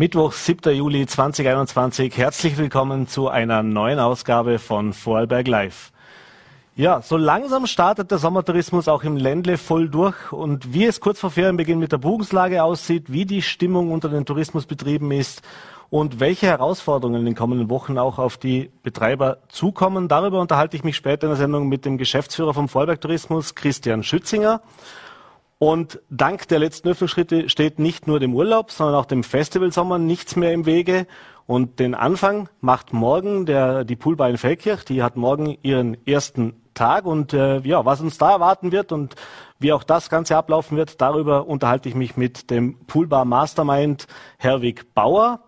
Mittwoch, 7. Juli 2021. Herzlich willkommen zu einer neuen Ausgabe von Vorarlberg Live. Ja, so langsam startet der Sommertourismus auch im Ländle voll durch und wie es kurz vor Ferienbeginn mit der Buchungslage aussieht, wie die Stimmung unter den Tourismusbetrieben ist und welche Herausforderungen in den kommenden Wochen auch auf die Betreiber zukommen. Darüber unterhalte ich mich später in der Sendung mit dem Geschäftsführer vom Vorarlberg Tourismus, Christian Schützinger. Und dank der letzten Öffnungsschritte steht nicht nur dem Urlaub, sondern auch dem Festivalsommer nichts mehr im Wege. Und den Anfang macht morgen der, die Poolbar in Feldkirch. Die hat morgen ihren ersten Tag. Und äh, ja, was uns da erwarten wird und wie auch das Ganze ablaufen wird, darüber unterhalte ich mich mit dem Poolbar Mastermind Herwig Bauer.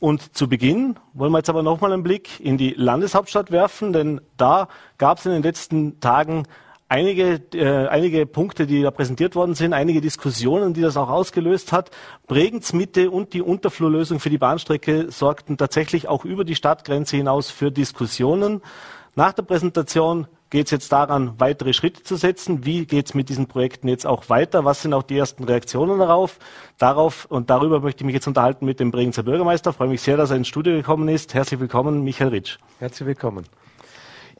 Und zu Beginn wollen wir jetzt aber nochmal einen Blick in die Landeshauptstadt werfen, denn da gab es in den letzten Tagen einige, äh, einige Punkte, die da präsentiert worden sind, einige Diskussionen, die das auch ausgelöst hat. Bregenz Mitte und die Unterflurlösung für die Bahnstrecke sorgten tatsächlich auch über die Stadtgrenze hinaus für Diskussionen. Nach der Präsentation geht es jetzt daran, weitere Schritte zu setzen. Wie geht es mit diesen Projekten jetzt auch weiter? Was sind auch die ersten Reaktionen darauf? Darauf und darüber möchte ich mich jetzt unterhalten mit dem Bregenzer Bürgermeister. Ich freue mich sehr, dass er ins Studio gekommen ist. Herzlich willkommen, Michael Ritsch. Herzlich willkommen.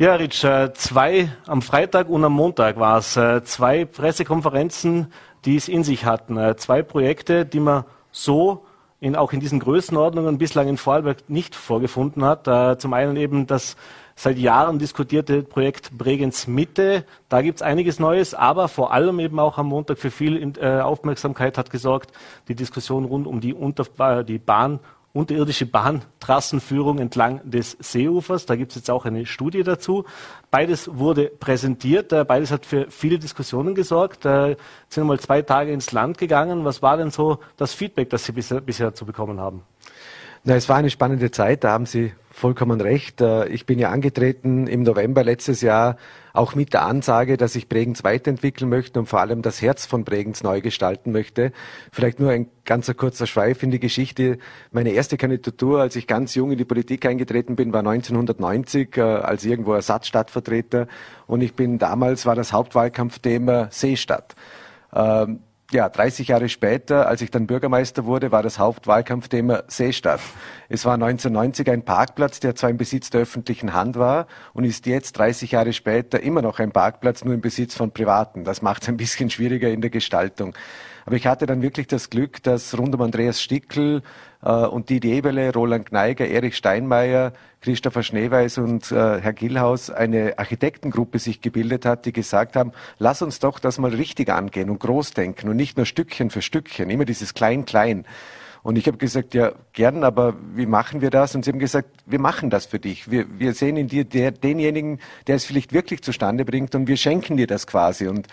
Ja, Ritsch, äh, zwei am Freitag und am Montag war es. Äh, zwei Pressekonferenzen, die es in sich hatten. Äh, zwei Projekte, die man so in, auch in diesen Größenordnungen bislang in Vorarlberg nicht vorgefunden hat. Zum einen eben das seit Jahren diskutierte Projekt Bregenz Mitte. Da gibt es einiges Neues, aber vor allem eben auch am Montag für viel Aufmerksamkeit hat gesorgt die Diskussion rund um die, Unter die Bahn unterirdische Bahntrassenführung entlang des Seeufers. Da gibt es jetzt auch eine Studie dazu. Beides wurde präsentiert, äh, beides hat für viele Diskussionen gesorgt. Äh, sind mal zwei Tage ins Land gegangen. Was war denn so das Feedback, das Sie bisher, bisher zu bekommen haben? Na, es war eine spannende Zeit, da haben Sie vollkommen recht. Äh, ich bin ja angetreten im November letztes Jahr auch mit der Ansage, dass ich Bregenz weiterentwickeln möchte und vor allem das Herz von Bregenz neu gestalten möchte. Vielleicht nur ein ganz kurzer Schweif in die Geschichte. Meine erste Kandidatur, als ich ganz jung in die Politik eingetreten bin, war 1990 äh, als irgendwo Ersatzstadtvertreter und ich bin damals war das Hauptwahlkampfthema Seestadt. Ähm, ja, 30 Jahre später, als ich dann Bürgermeister wurde, war das Hauptwahlkampfthema Seestadt. Es war 1990 ein Parkplatz, der zwar im Besitz der öffentlichen Hand war und ist jetzt 30 Jahre später immer noch ein Parkplatz, nur im Besitz von Privaten. Das macht es ein bisschen schwieriger in der Gestaltung. Aber ich hatte dann wirklich das Glück, dass rund um Andreas Stickel äh, und Didi Eberle, Roland Gneiger, Erich Steinmeier, Christopher Schneeweiß und äh, Herr Gillhaus eine Architektengruppe sich gebildet hat, die gesagt haben, lass uns doch das mal richtig angehen und groß denken und nicht nur Stückchen für Stückchen, immer dieses Klein-Klein. Und ich habe gesagt, ja, gern, aber wie machen wir das? Und sie haben gesagt, wir machen das für dich. Wir, wir sehen in dir der, denjenigen, der es vielleicht wirklich zustande bringt und wir schenken dir das quasi. Und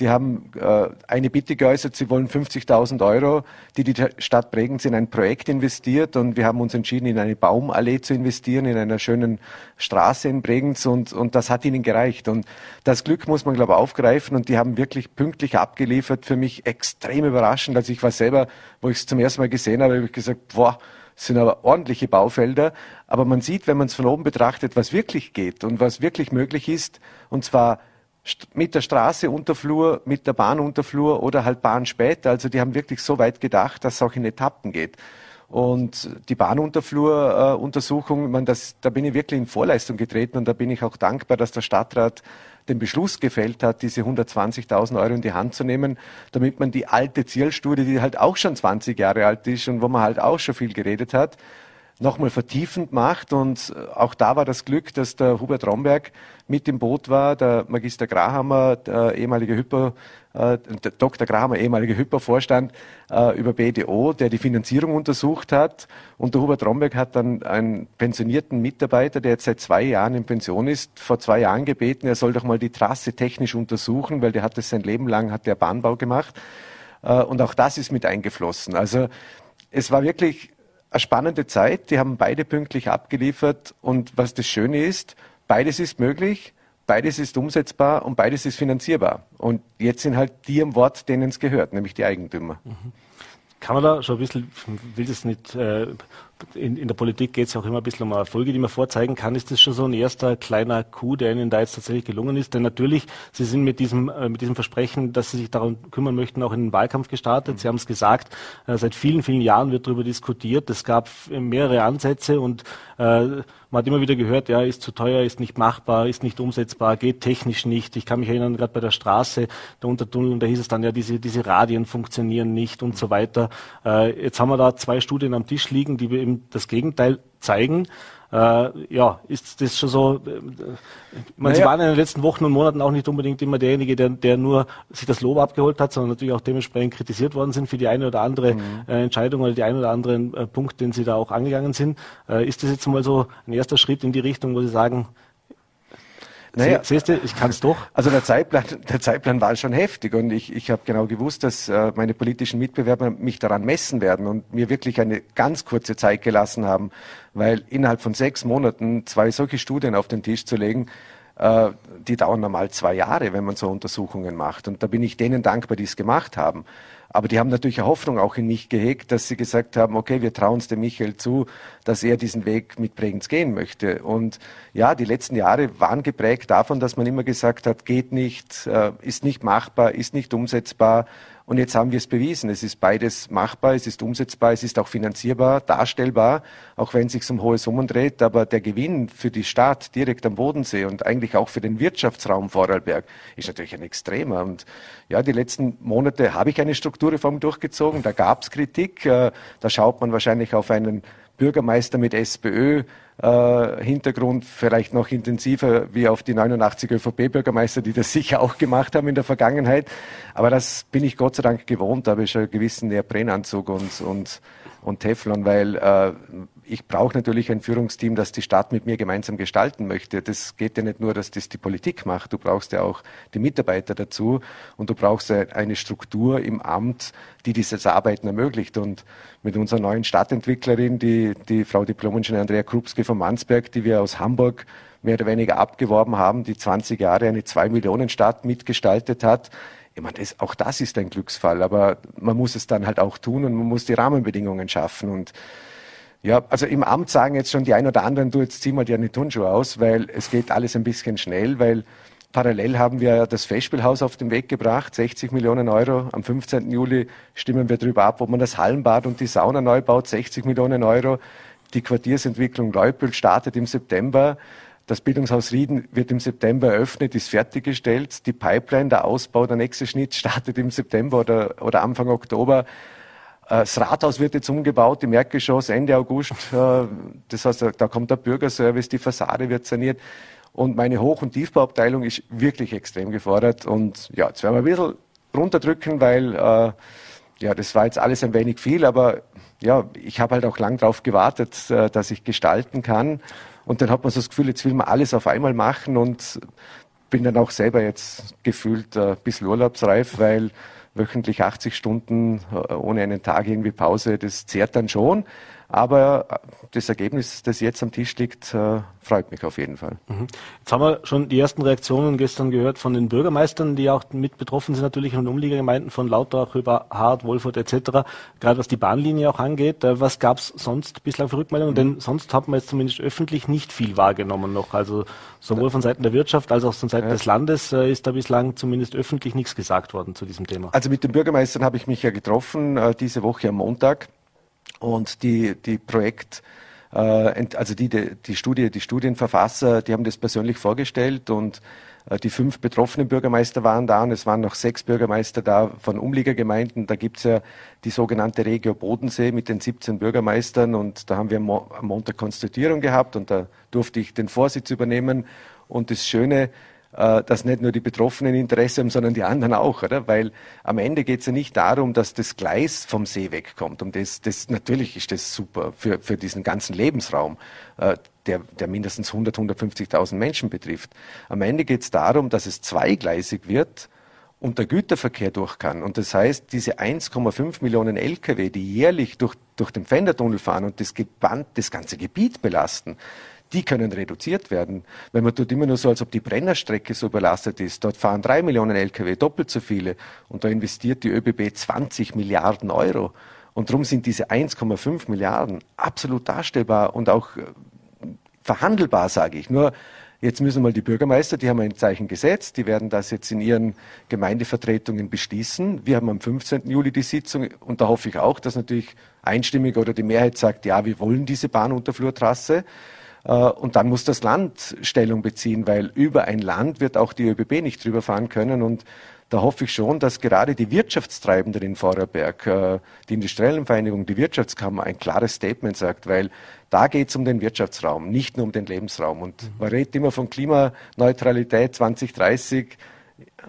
die haben äh, eine Bitte geäußert, sie wollen 50.000 Euro, die die Stadt Bregenz in ein Projekt investiert. Und wir haben uns entschieden, in eine Baumallee zu investieren, in einer schönen Straße in Bregenz. Und, und das hat ihnen gereicht. Und das Glück muss man, glaube ich, aufgreifen. Und die haben wirklich pünktlich abgeliefert. Für mich extrem überraschend. Also ich war selber, wo ich es zum ersten Mal gesehen habe, habe ich gesagt, boah, sind aber ordentliche Baufelder. Aber man sieht, wenn man es von oben betrachtet, was wirklich geht und was wirklich möglich ist. Und zwar mit der Straße Unterflur, mit der Bahn Unterflur oder halt Bahn später. Also die haben wirklich so weit gedacht, dass es auch in Etappen geht. Und die Bahnunterflur-Untersuchung, äh, das, da bin ich wirklich in Vorleistung getreten und da bin ich auch dankbar, dass der Stadtrat den Beschluss gefällt hat, diese 120.000 Euro in die Hand zu nehmen, damit man die alte Zielstudie, die halt auch schon 20 Jahre alt ist und wo man halt auch schon viel geredet hat, nochmal vertiefend macht. Und äh, auch da war das Glück, dass der Hubert Romberg mit im Boot war, der Magister Grahammer, der ehemalige Hyper, äh, Dr. Grahammer, ehemaliger Hypervorstand äh, über BDO, der die Finanzierung untersucht hat. Und der Hubert Romberg hat dann einen pensionierten Mitarbeiter, der jetzt seit zwei Jahren in Pension ist, vor zwei Jahren gebeten, er soll doch mal die Trasse technisch untersuchen, weil der hat das sein Leben lang, hat der Bahnbau gemacht. Äh, und auch das ist mit eingeflossen. Also es war wirklich eine spannende Zeit. Die haben beide pünktlich abgeliefert. Und was das Schöne ist, beides ist möglich, beides ist umsetzbar und beides ist finanzierbar. Und jetzt sind halt die am Wort, denen es gehört, nämlich die Eigentümer. Mhm. Kann man da schon ein bisschen, will das nicht äh, in, in der Politik geht es ja auch immer ein bisschen um Erfolge, die man vorzeigen kann. Ist das schon so ein erster kleiner Coup, der Ihnen da jetzt tatsächlich gelungen ist? Denn natürlich, Sie sind mit diesem, äh, mit diesem Versprechen, dass Sie sich darum kümmern möchten, auch in den Wahlkampf gestartet. Sie haben es gesagt, äh, seit vielen, vielen Jahren wird darüber diskutiert. Es gab mehrere Ansätze und äh, man hat immer wieder gehört, ja, ist zu teuer, ist nicht machbar, ist nicht umsetzbar, geht technisch nicht. Ich kann mich erinnern, gerade bei der Straße, der Untertunnel, da hieß es dann, ja, diese, diese Radien funktionieren nicht und so weiter. Äh, jetzt haben wir da zwei Studien am Tisch liegen, die eben das Gegenteil zeigen. Äh, ja, ist das schon so? Äh, ich meine, naja. Sie waren in den letzten Wochen und Monaten auch nicht unbedingt immer derjenige, der, der nur sich das Lob abgeholt hat, sondern natürlich auch dementsprechend kritisiert worden sind für die eine oder andere mhm. äh, Entscheidung oder die eine oder anderen äh, Punkt, den Sie da auch angegangen sind. Äh, ist das jetzt mal so ein erster Schritt in die Richtung, wo Sie sagen, naja, siehst du, ich kann es doch. Also der Zeitplan, der Zeitplan war schon heftig und ich, ich habe genau gewusst, dass äh, meine politischen Mitbewerber mich daran messen werden und mir wirklich eine ganz kurze Zeit gelassen haben, weil innerhalb von sechs Monaten zwei solche Studien auf den Tisch zu legen, die dauern normal zwei Jahre, wenn man so Untersuchungen macht. Und da bin ich denen dankbar, die es gemacht haben. Aber die haben natürlich eine Hoffnung auch in mich gehegt, dass sie gesagt haben, okay, wir trauen es dem Michael zu, dass er diesen Weg mit Bregenz gehen möchte. Und ja, die letzten Jahre waren geprägt davon, dass man immer gesagt hat, geht nicht, äh, ist nicht machbar, ist nicht umsetzbar. Und jetzt haben wir es bewiesen. Es ist beides machbar, es ist umsetzbar, es ist auch finanzierbar, darstellbar, auch wenn es sich um hohe Summen dreht. Aber der Gewinn für die Stadt direkt am Bodensee und eigentlich auch für den Wirtschaftsraum Vorarlberg ist natürlich ein extremer. Und ja, die letzten Monate habe ich eine Strukturreform durchgezogen. Da gab es Kritik. Äh, da schaut man wahrscheinlich auf einen Bürgermeister mit SPÖ, äh, Hintergrund vielleicht noch intensiver wie auf die 89 ÖVP-Bürgermeister, die das sicher auch gemacht haben in der Vergangenheit. Aber das bin ich Gott sei Dank gewohnt, da habe ich schon einen gewissen Neoprenanzug und, und, und Teflon, weil äh, ich brauche natürlich ein Führungsteam, das die Stadt mit mir gemeinsam gestalten möchte. Das geht ja nicht nur, dass das die Politik macht. Du brauchst ja auch die Mitarbeiter dazu und du brauchst eine Struktur im Amt, die dieses Arbeiten ermöglicht. Und mit unserer neuen Stadtentwicklerin, die, die Frau Diplomingenieur Andrea Krupski von Mansberg, die wir aus Hamburg mehr oder weniger abgeworben haben, die 20 Jahre eine Zwei-Millionen-Stadt mitgestaltet hat, ich meine, das, auch das ist ein Glücksfall, aber man muss es dann halt auch tun und man muss die Rahmenbedingungen schaffen. Und ja, also im Amt sagen jetzt schon die ein oder anderen, du jetzt zieh mal dir eine Turnschuhe aus, weil es geht alles ein bisschen schnell, weil parallel haben wir das Festspielhaus auf den Weg gebracht, 60 Millionen Euro. Am 15. Juli stimmen wir darüber ab, ob man das Hallenbad und die Sauna neu baut, 60 Millionen Euro. Die Quartiersentwicklung Leupel startet im September. Das Bildungshaus Rieden wird im September eröffnet, ist fertiggestellt. Die Pipeline, der Ausbau, der nächste Schnitt startet im September oder, oder Anfang Oktober. Äh, das Rathaus wird jetzt umgebaut im Erdgeschoss Ende August. Äh, das heißt, da kommt der Bürgerservice, die Fassade wird saniert. Und meine Hoch- und Tiefbauabteilung ist wirklich extrem gefordert. Und ja, jetzt werden wir ein bisschen runterdrücken, weil äh, ja, das war jetzt alles ein wenig viel, aber ja, ich habe halt auch lang darauf gewartet, dass ich gestalten kann. Und dann hat man so das Gefühl, jetzt will man alles auf einmal machen und bin dann auch selber jetzt gefühlt ein bisschen urlaubsreif, weil wöchentlich 80 Stunden äh, ohne einen Tag irgendwie Pause, das zehrt dann schon. Aber äh, das Ergebnis, das jetzt am Tisch liegt, äh, freut mich auf jeden Fall. Mhm. Jetzt haben wir schon die ersten Reaktionen gestern gehört von den Bürgermeistern, die auch mit betroffen sind, natürlich in den Umliegergemeinden von Lauterach über Hart, Wolfurt etc., gerade was die Bahnlinie auch angeht. Äh, was gab es sonst bislang für Rückmeldungen? Mhm. Denn sonst hat man jetzt zumindest öffentlich nicht viel wahrgenommen noch. Also sowohl von Seiten der Wirtschaft als auch von Seiten ja. des Landes ist da bislang zumindest öffentlich nichts gesagt worden zu diesem Thema. Also mit den Bürgermeistern habe ich mich ja getroffen, diese Woche am Montag. Und die, die Projekt, äh, also die, die, die Studie, die Studienverfasser, die haben das persönlich vorgestellt und äh, die fünf betroffenen Bürgermeister waren da und es waren noch sechs Bürgermeister da von Umliegergemeinden. Da gibt's ja die sogenannte Regio Bodensee mit den 17 Bürgermeistern und da haben wir am Montag Konstituierung gehabt und da durfte ich den Vorsitz übernehmen. Und das Schöne, dass nicht nur die Betroffenen Interesse haben, sondern die anderen auch, oder? Weil am Ende geht es ja nicht darum, dass das Gleis vom See wegkommt. Und das, das natürlich ist das super für, für diesen ganzen Lebensraum, äh, der, der mindestens 100, 150.000 Menschen betrifft. Am Ende geht es darum, dass es zweigleisig wird und der Güterverkehr durch kann. Und das heißt, diese 1,5 Millionen Lkw, die jährlich durch, durch den Fendertunnel fahren und das, Geband, das ganze Gebiet belasten, die können reduziert werden. Wenn man tut immer nur so, als ob die Brennerstrecke so überlastet ist. Dort fahren drei Millionen Lkw, doppelt so viele. Und da investiert die ÖBB 20 Milliarden Euro. Und darum sind diese 1,5 Milliarden absolut darstellbar und auch äh, verhandelbar, sage ich. Nur Jetzt müssen mal die Bürgermeister, die haben ein Zeichen gesetzt, die werden das jetzt in ihren Gemeindevertretungen beschließen. Wir haben am 15. Juli die Sitzung und da hoffe ich auch, dass natürlich einstimmig oder die Mehrheit sagt, ja, wir wollen diese Bahnunterflurtrasse. Äh, und dann muss das Land Stellung beziehen, weil über ein Land wird auch die ÖBB nicht drüber fahren können. Und da hoffe ich schon, dass gerade die Wirtschaftstreibenden in Vorarlberg, äh, die Industriellen Vereinigung, die Wirtschaftskammer ein klares Statement sagt, weil da geht es um den Wirtschaftsraum, nicht nur um den Lebensraum. Und mhm. man redet immer von Klimaneutralität 2030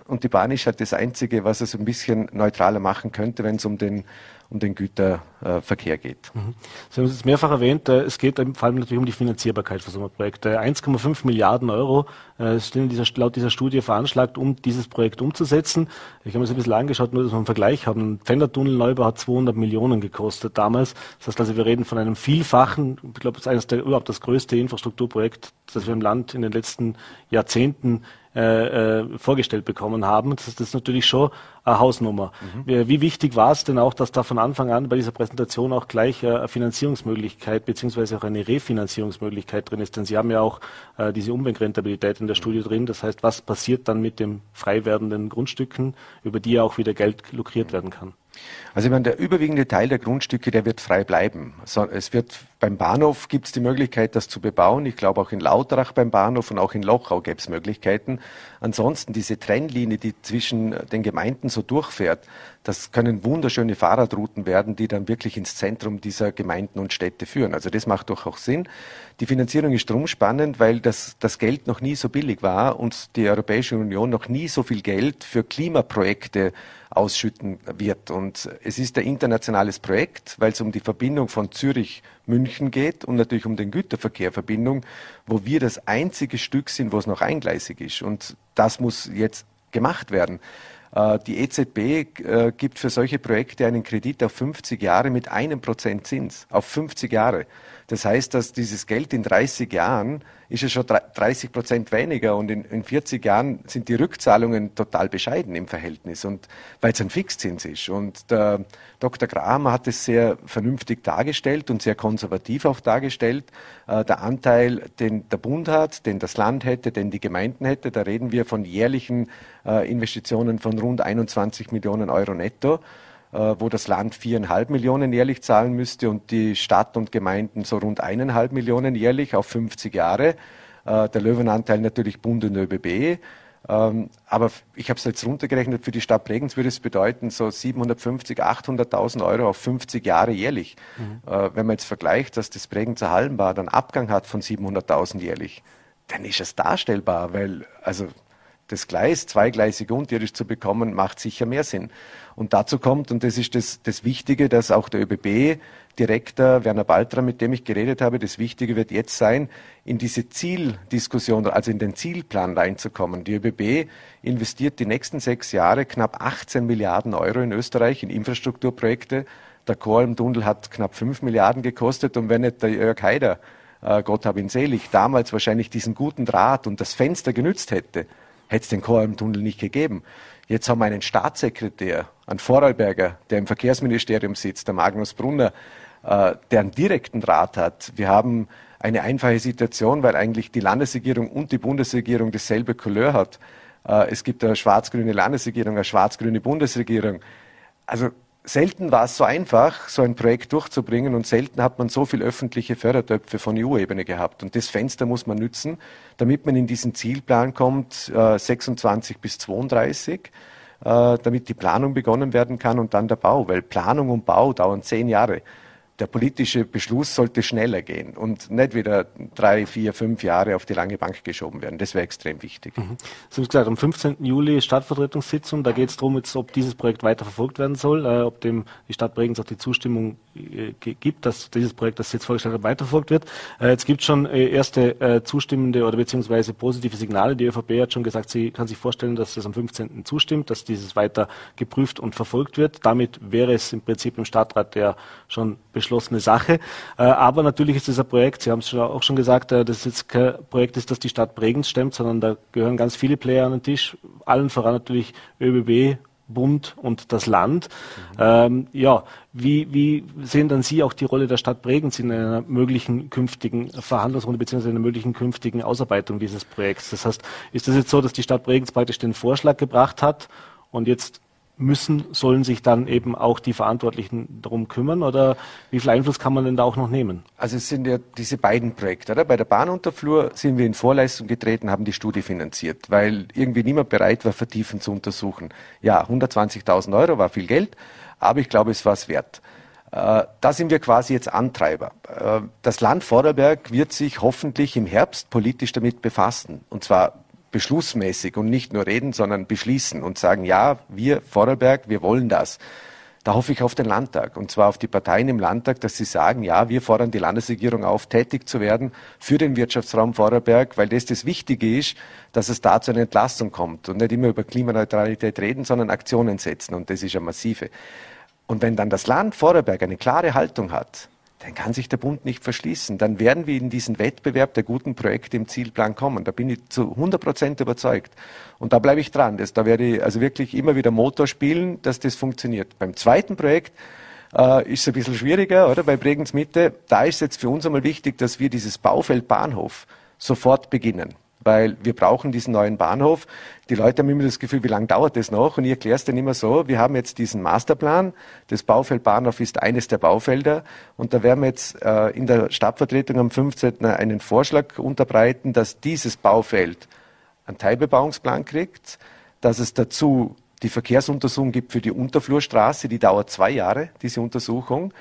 und die Bahn ist halt das Einzige, was es ein bisschen neutraler machen könnte, wenn es um den um den Güterverkehr geht. Mhm. Sie haben es jetzt mehrfach erwähnt, äh, es geht vor allem natürlich um die Finanzierbarkeit für so ein Projekt. 1,5 Milliarden Euro äh, sind dieser, laut dieser Studie veranschlagt, um dieses Projekt umzusetzen. Ich habe mir das ein bisschen angeschaut, nur dass wir einen Vergleich haben. Ein Fendertunnel-Neubau hat 200 Millionen gekostet damals. Das heißt also, wir reden von einem Vielfachen, ich glaube, das ist eines der, überhaupt das größte Infrastrukturprojekt, das wir im Land in den letzten Jahrzehnten äh, äh, vorgestellt bekommen haben. Das, das ist natürlich schon eine Hausnummer. Mhm. Wie wichtig war es denn auch, dass da von Anfang an bei dieser Präsentation auch gleich äh, eine Finanzierungsmöglichkeit beziehungsweise auch eine Refinanzierungsmöglichkeit drin ist? Denn Sie haben ja auch äh, diese Umweltrentabilität in der mhm. Studie drin. Das heißt, was passiert dann mit den frei werdenden Grundstücken, über die ja auch wieder Geld lukriert werden kann? Also ich meine, der überwiegende Teil der Grundstücke, der wird frei bleiben. Es wird beim Bahnhof gibt es die Möglichkeit, das zu bebauen. Ich glaube auch in Lauterach beim Bahnhof und auch in Lochau gäbe es Möglichkeiten. Ansonsten diese Trennlinie, die zwischen den Gemeinden so durchfährt, das können wunderschöne Fahrradrouten werden, die dann wirklich ins Zentrum dieser Gemeinden und Städte führen. Also das macht doch auch Sinn. Die Finanzierung ist drum spannend, weil das, das Geld noch nie so billig war und die Europäische Union noch nie so viel Geld für Klimaprojekte ausschütten wird. Und es ist ein internationales Projekt, weil es um die Verbindung von Zürich, München geht und natürlich um den Güterverkehrverbindung, wo wir das einzige Stück sind, wo es noch eingleisig ist. Und das muss jetzt gemacht werden. Äh, die EZB äh, gibt für solche Projekte einen Kredit auf 50 Jahre mit einem Prozent Zins. Auf 50 Jahre. Das heißt, dass dieses Geld in 30 Jahren ist es schon 30 Prozent weniger und in, in 40 Jahren sind die Rückzahlungen total bescheiden im Verhältnis und weil es ein Fixzins ist. Und der Dr. Graham hat es sehr vernünftig dargestellt und sehr konservativ auch dargestellt. Äh, der Anteil, den der Bund hat, den das Land hätte, den die Gemeinden hätte, da reden wir von jährlichen äh, Investitionen von rund 21 Millionen Euro netto. Äh, wo das Land viereinhalb Millionen jährlich zahlen müsste und die Stadt und Gemeinden so rund eineinhalb Millionen jährlich auf 50 Jahre. Äh, der Löwenanteil natürlich Bund und ÖBB. Ähm, aber ich habe es jetzt runtergerechnet, für die Stadt Bregenz würde es bedeuten, so 750.000, 800.000 Euro auf 50 Jahre jährlich. Mhm. Äh, wenn man jetzt vergleicht, dass das Bregenzer Hallenbad einen Abgang hat von 700.000 jährlich, dann ist es darstellbar, weil also das Gleis zweigleisig unterirdisch zu bekommen, macht sicher mehr Sinn. Und dazu kommt, und das ist das, das Wichtige, dass auch der ÖBB-Direktor Werner Baltra, mit dem ich geredet habe, das Wichtige wird jetzt sein, in diese Zieldiskussion, also in den Zielplan reinzukommen. Die ÖBB investiert die nächsten sechs Jahre knapp 18 Milliarden Euro in Österreich in Infrastrukturprojekte. Der Choralm-Tunnel hat knapp 5 Milliarden gekostet und wenn nicht der Jörg Haider, äh, Gott hab ihn selig, damals wahrscheinlich diesen guten Draht und das Fenster genützt hätte, hätte es den Choralm-Tunnel nicht gegeben. Jetzt haben wir einen Staatssekretär, einen Vorarlberger, der im Verkehrsministerium sitzt, der Magnus Brunner, äh, der einen direkten Draht hat. Wir haben eine einfache Situation, weil eigentlich die Landesregierung und die Bundesregierung dasselbe Couleur hat. Äh, es gibt eine schwarz-grüne Landesregierung, eine schwarz-grüne Bundesregierung. Also selten war es so einfach, so ein Projekt durchzubringen und selten hat man so viel öffentliche Fördertöpfe von EU-Ebene gehabt. Und das Fenster muss man nützen, damit man in diesen Zielplan kommt, äh, 26 bis 32, äh, damit die Planung begonnen werden kann und dann der Bau, weil Planung und Bau dauern zehn Jahre der politische Beschluss sollte schneller gehen und nicht wieder drei, vier, fünf Jahre auf die lange Bank geschoben werden. Das wäre extrem wichtig. Mhm. Sie haben gesagt, am 15. Juli Stadtvertretungssitzung, da geht es darum, ob dieses Projekt weiter verfolgt werden soll, äh, ob dem die Stadt Bregenz auch die Zustimmung äh, gibt, dass dieses Projekt, das jetzt vorgestellt hat, weiterverfolgt wird. Äh, jetzt gibt es schon äh, erste äh, zustimmende oder beziehungsweise positive Signale. Die ÖVP hat schon gesagt, sie kann sich vorstellen, dass es am 15. zustimmt, dass dieses weiter geprüft und verfolgt wird. Damit wäre es im Prinzip im Stadtrat der schon beschlossen beschlossene Sache. Äh, aber natürlich ist es ein Projekt, Sie haben es auch schon gesagt, äh, das jetzt kein Projekt ist, das die Stadt Bregenz stemmt, sondern da gehören ganz viele Player an den Tisch, allen voran natürlich ÖBB, Bund und das Land. Mhm. Ähm, ja, wie, wie sehen dann Sie auch die Rolle der Stadt Bregenz in einer möglichen künftigen Verhandlungsrunde bzw. einer möglichen künftigen Ausarbeitung dieses Projekts? Das heißt, ist das jetzt so, dass die Stadt Bregenz praktisch den Vorschlag gebracht hat und jetzt müssen, sollen sich dann eben auch die Verantwortlichen darum kümmern oder wie viel Einfluss kann man denn da auch noch nehmen? Also es sind ja diese beiden Projekte. Oder? Bei der Bahnunterflur sind wir in Vorleistung getreten, haben die Studie finanziert, weil irgendwie niemand bereit war, vertiefend zu untersuchen. Ja, 120.000 Euro war viel Geld, aber ich glaube, es war es wert. Äh, da sind wir quasi jetzt Antreiber. Äh, das Land Vorarlberg wird sich hoffentlich im Herbst politisch damit befassen. Und zwar beschlussmäßig und nicht nur reden, sondern beschließen und sagen, ja, wir Vorarlberg, wir wollen das. Da hoffe ich auf den Landtag und zwar auf die Parteien im Landtag, dass sie sagen, ja, wir fordern die Landesregierung auf, tätig zu werden für den Wirtschaftsraum Vorarlberg, weil das das Wichtige ist, dass es da zu einer Entlastung kommt und nicht immer über Klimaneutralität reden, sondern Aktionen setzen und das ist ja massive. Und wenn dann das Land Vorarlberg eine klare Haltung hat, dann kann sich der Bund nicht verschließen. Dann werden wir in diesen Wettbewerb der guten Projekte im Zielplan kommen. Da bin ich zu 100 Prozent überzeugt. Und da bleibe ich dran. Das, da werde ich also wirklich immer wieder Motor spielen, dass das funktioniert. Beim zweiten Projekt äh, ist es ein bisschen schwieriger, oder? Bei Bregenz Mitte, da ist jetzt für uns einmal wichtig, dass wir dieses Baufeld Bahnhof sofort beginnen weil wir brauchen diesen neuen Bahnhof. Die Leute haben immer das Gefühl, wie lange dauert das noch? Und ich erkläre es dann immer so, wir haben jetzt diesen Masterplan, das Baufeld Bahnhof ist eines der Baufelder und da werden wir jetzt äh, in der Stadtvertretung am 15. einen Vorschlag unterbreiten, dass dieses Baufeld einen Teilbebauungsplan kriegt, dass es dazu die Verkehrsuntersuchung gibt für die Unterflurstraße, die dauert zwei Jahre, diese Untersuchung.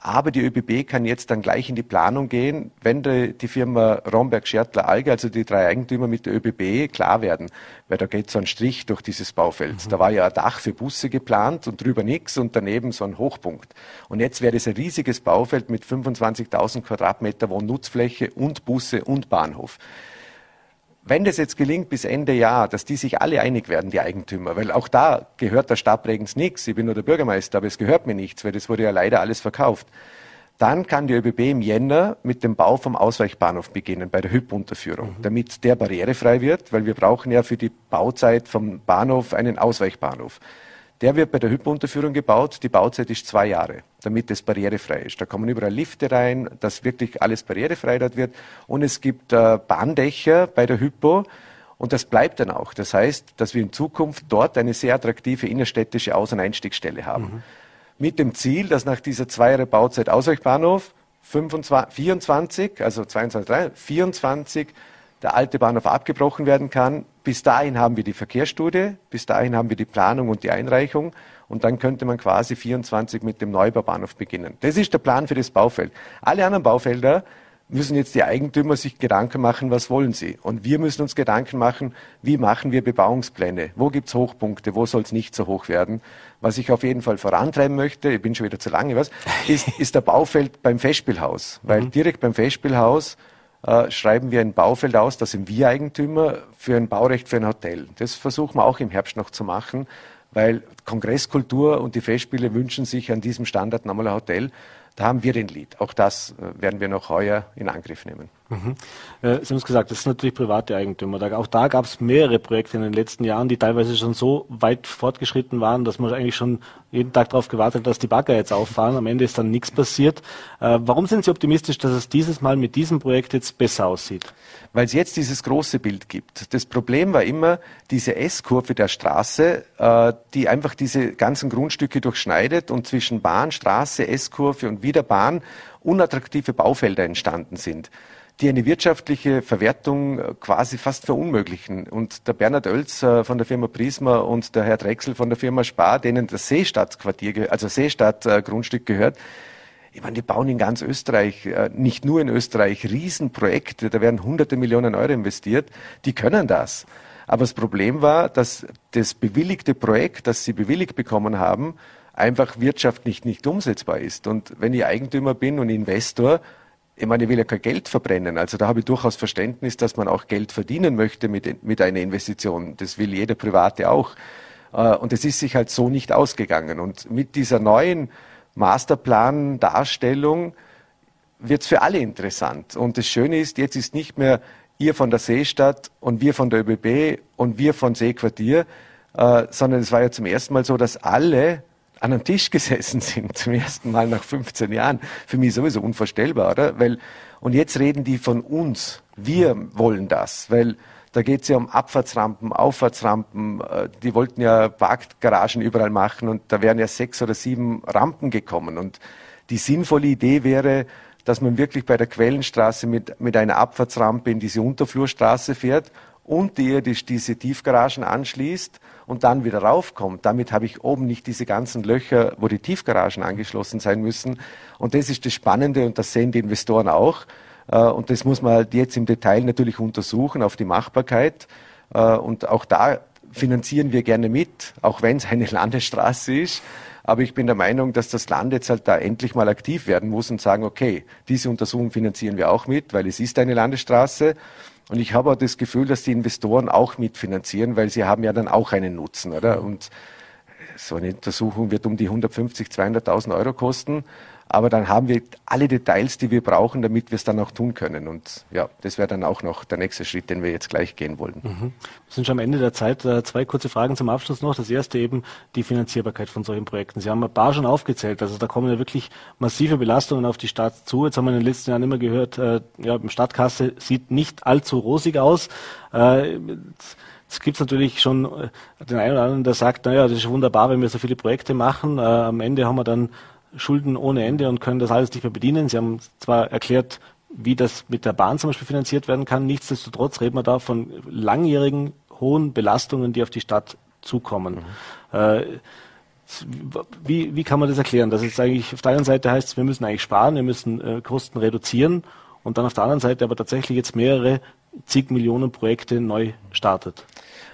Aber die ÖBB kann jetzt dann gleich in die Planung gehen, wenn die, die Firma Romberg, Schertler, Alge, also die drei Eigentümer mit der ÖBB klar werden. Weil da geht so ein Strich durch dieses Baufeld. Mhm. Da war ja ein Dach für Busse geplant und drüber nichts und daneben so ein Hochpunkt. Und jetzt wäre es ein riesiges Baufeld mit 25.000 Quadratmeter Wohnnutzfläche und Busse und Bahnhof. Wenn das jetzt gelingt bis Ende Jahr, dass die sich alle einig werden, die Eigentümer, weil auch da gehört der Stadt Bregenz nichts, ich bin nur der Bürgermeister, aber es gehört mir nichts, weil das wurde ja leider alles verkauft. Dann kann die ÖBB im Jänner mit dem Bau vom Ausweichbahnhof beginnen, bei der HÜP-Unterführung, mhm. damit der barrierefrei wird, weil wir brauchen ja für die Bauzeit vom Bahnhof einen Ausweichbahnhof. Der wird bei der Hypo-Unterführung gebaut. Die Bauzeit ist zwei Jahre, damit es barrierefrei ist. Da kommen überall Lifte rein, dass wirklich alles barrierefrei dort wird. Und es gibt äh, Bahndächer bei der Hypo. Und das bleibt dann auch. Das heißt, dass wir in Zukunft dort eine sehr attraktive innerstädtische Aus- und Einstiegsstelle haben. Mhm. Mit dem Ziel, dass nach dieser zwei Jahre Bauzeit Ausweichbahnhof 25, 24, also 22, 23, 24 der alte Bahnhof abgebrochen werden kann. Bis dahin haben wir die Verkehrsstudie, bis dahin haben wir die Planung und die Einreichung und dann könnte man quasi 24 mit dem Neubaubahnhof beginnen. Das ist der Plan für das Baufeld. Alle anderen Baufelder müssen jetzt die Eigentümer sich Gedanken machen, was wollen sie. Und wir müssen uns Gedanken machen, wie machen wir Bebauungspläne? Wo gibt's Hochpunkte? Wo soll es nicht so hoch werden? Was ich auf jeden Fall vorantreiben möchte, ich bin schon wieder zu lange, was, ist, ist der Baufeld beim Festspielhaus. Weil mhm. direkt beim Festspielhaus äh, schreiben wir ein Baufeld aus, da sind wir Eigentümer für ein Baurecht für ein Hotel. Das versuchen wir auch im Herbst noch zu machen, weil Kongresskultur und die Festspiele wünschen sich an diesem Standard nochmal ein Hotel. Da haben wir den Lied. Auch das äh, werden wir noch heuer in Angriff nehmen. Mhm. Äh, Sie haben es gesagt, das sind natürlich private Eigentümer. auch da gab es mehrere Projekte in den letzten Jahren, die teilweise schon so weit fortgeschritten waren, dass man eigentlich schon jeden Tag darauf gewartet hat, dass die Bagger jetzt auffahren. Am Ende ist dann nichts passiert. Äh, warum sind Sie optimistisch, dass es dieses Mal mit diesem Projekt jetzt besser aussieht? Weil es jetzt dieses große Bild gibt. Das Problem war immer diese S-Kurve der Straße, die einfach diese ganzen Grundstücke durchschneidet und zwischen Bahn, Straße, S-Kurve und wieder Bahn unattraktive Baufelder entstanden sind die eine wirtschaftliche Verwertung äh, quasi fast verunmöglichen. Und der Bernhard Oelz äh, von der Firma Prisma und der Herr Drechsel von der Firma Spar, denen das Seestadtquartier, also Seestadt-Grundstück gehört, ich meine, die bauen in ganz Österreich, nicht nur in Österreich, Riesenprojekte, da werden hunderte Millionen Euro investiert, die können das. Aber das Problem war, dass das bewilligte Projekt, das sie bewilligt bekommen haben, einfach wirtschaftlich nicht umsetzbar ist. Und wenn ich Eigentümer bin und Investor, ich meine, ich will ja kein Geld verbrennen. Also da habe ich durchaus Verständnis, dass man auch Geld verdienen möchte mit, mit einer Investition. Das will jeder Private auch. Äh, und es ist sich halt so nicht ausgegangen. Und mit dieser neuen Masterplan-Darstellung wird es für alle interessant. Und das Schöne ist, jetzt ist nicht mehr ihr von der Seestadt und wir von der ÖBB und wir von Seequartier, äh, sondern es war ja zum ersten Mal so, dass alle an einem Tisch gesessen sind, zum ersten Mal nach 15 Jahren. Für mich sowieso unvorstellbar, oder? Weil, und jetzt reden die von uns. Wir wollen das, weil da geht es ja um Abfahrtsrampen, Auffahrtsrampen. Äh, die wollten ja Parkgaragen überall machen und da wären ja sechs oder sieben Rampen gekommen. Und die sinnvolle Idee wäre, dass man wirklich bei der Quellenstraße mit, mit einer Abfahrtsrampe in diese Unterflurstraße fährt unterirdisch diese Tiefgaragen anschließt und dann wieder raufkommt. Damit habe ich oben nicht diese ganzen Löcher, wo die Tiefgaragen angeschlossen sein müssen. Und das ist das Spannende und das sehen die Investoren auch. Äh, und das muss man halt jetzt im Detail natürlich untersuchen auf die Machbarkeit. Äh, und auch da finanzieren wir gerne mit, auch wenn es eine Landesstraße ist. Aber ich bin der Meinung, dass das Land jetzt halt da endlich mal aktiv werden muss und sagen, okay, diese Untersuchung finanzieren wir auch mit, weil es ist eine Landesstraße. Und ich habe auch das Gefühl, dass die Investoren auch mitfinanzieren, weil sie haben ja dann auch einen Nutzen, oder? Und so eine Untersuchung wird um die 150, 200.000 Euro kosten. Aber dann haben wir alle Details, die wir brauchen, damit wir es dann auch tun können. Und ja, das wäre dann auch noch der nächste Schritt, den wir jetzt gleich gehen wollen. Mhm. Wir sind schon am Ende der Zeit. Äh, zwei kurze Fragen zum Abschluss noch. Das erste eben die Finanzierbarkeit von solchen Projekten. Sie haben ein paar schon aufgezählt. Also da kommen ja wirklich massive Belastungen auf die Stadt zu. Jetzt haben wir in den letzten Jahren immer gehört, äh, ja, Stadtkasse sieht nicht allzu rosig aus. Äh, es gibt natürlich schon äh, den einen oder anderen, der sagt, naja, das ist wunderbar, wenn wir so viele Projekte machen. Am Ende haben wir dann Schulden ohne Ende und können das alles nicht mehr bedienen. Sie haben zwar erklärt, wie das mit der Bahn zum Beispiel finanziert werden kann. Nichtsdestotrotz reden wir da von langjährigen hohen Belastungen, die auf die Stadt zukommen. Mhm. Äh, wie, wie kann man das erklären? Dass es eigentlich auf der einen Seite heißt, wir müssen eigentlich sparen, wir müssen äh, Kosten reduzieren und dann auf der anderen Seite aber tatsächlich jetzt mehrere zig Millionen Projekte neu startet.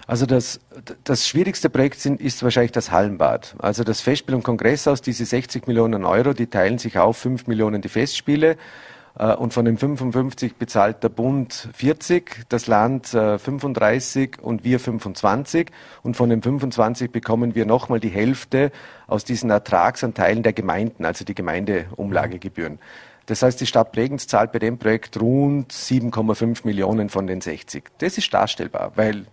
Also das, das schwierigste Projekt sind, ist wahrscheinlich das Hallenbad. Also das Festspiel- und Kongresshaus, diese 60 Millionen Euro, die teilen sich auf, 5 Millionen die Festspiele. Äh, und von den 55 bezahlt der Bund 40, das Land 35 äh, und wir 25. Und von den 25 bekommen wir nochmal die Hälfte aus diesen Ertragsanteilen der Gemeinden, also die Gemeindeumlagegebühren. Das heißt, die Stadt Bregenz zahlt bei dem Projekt rund 7,5 Millionen von den 60. Das ist darstellbar, weil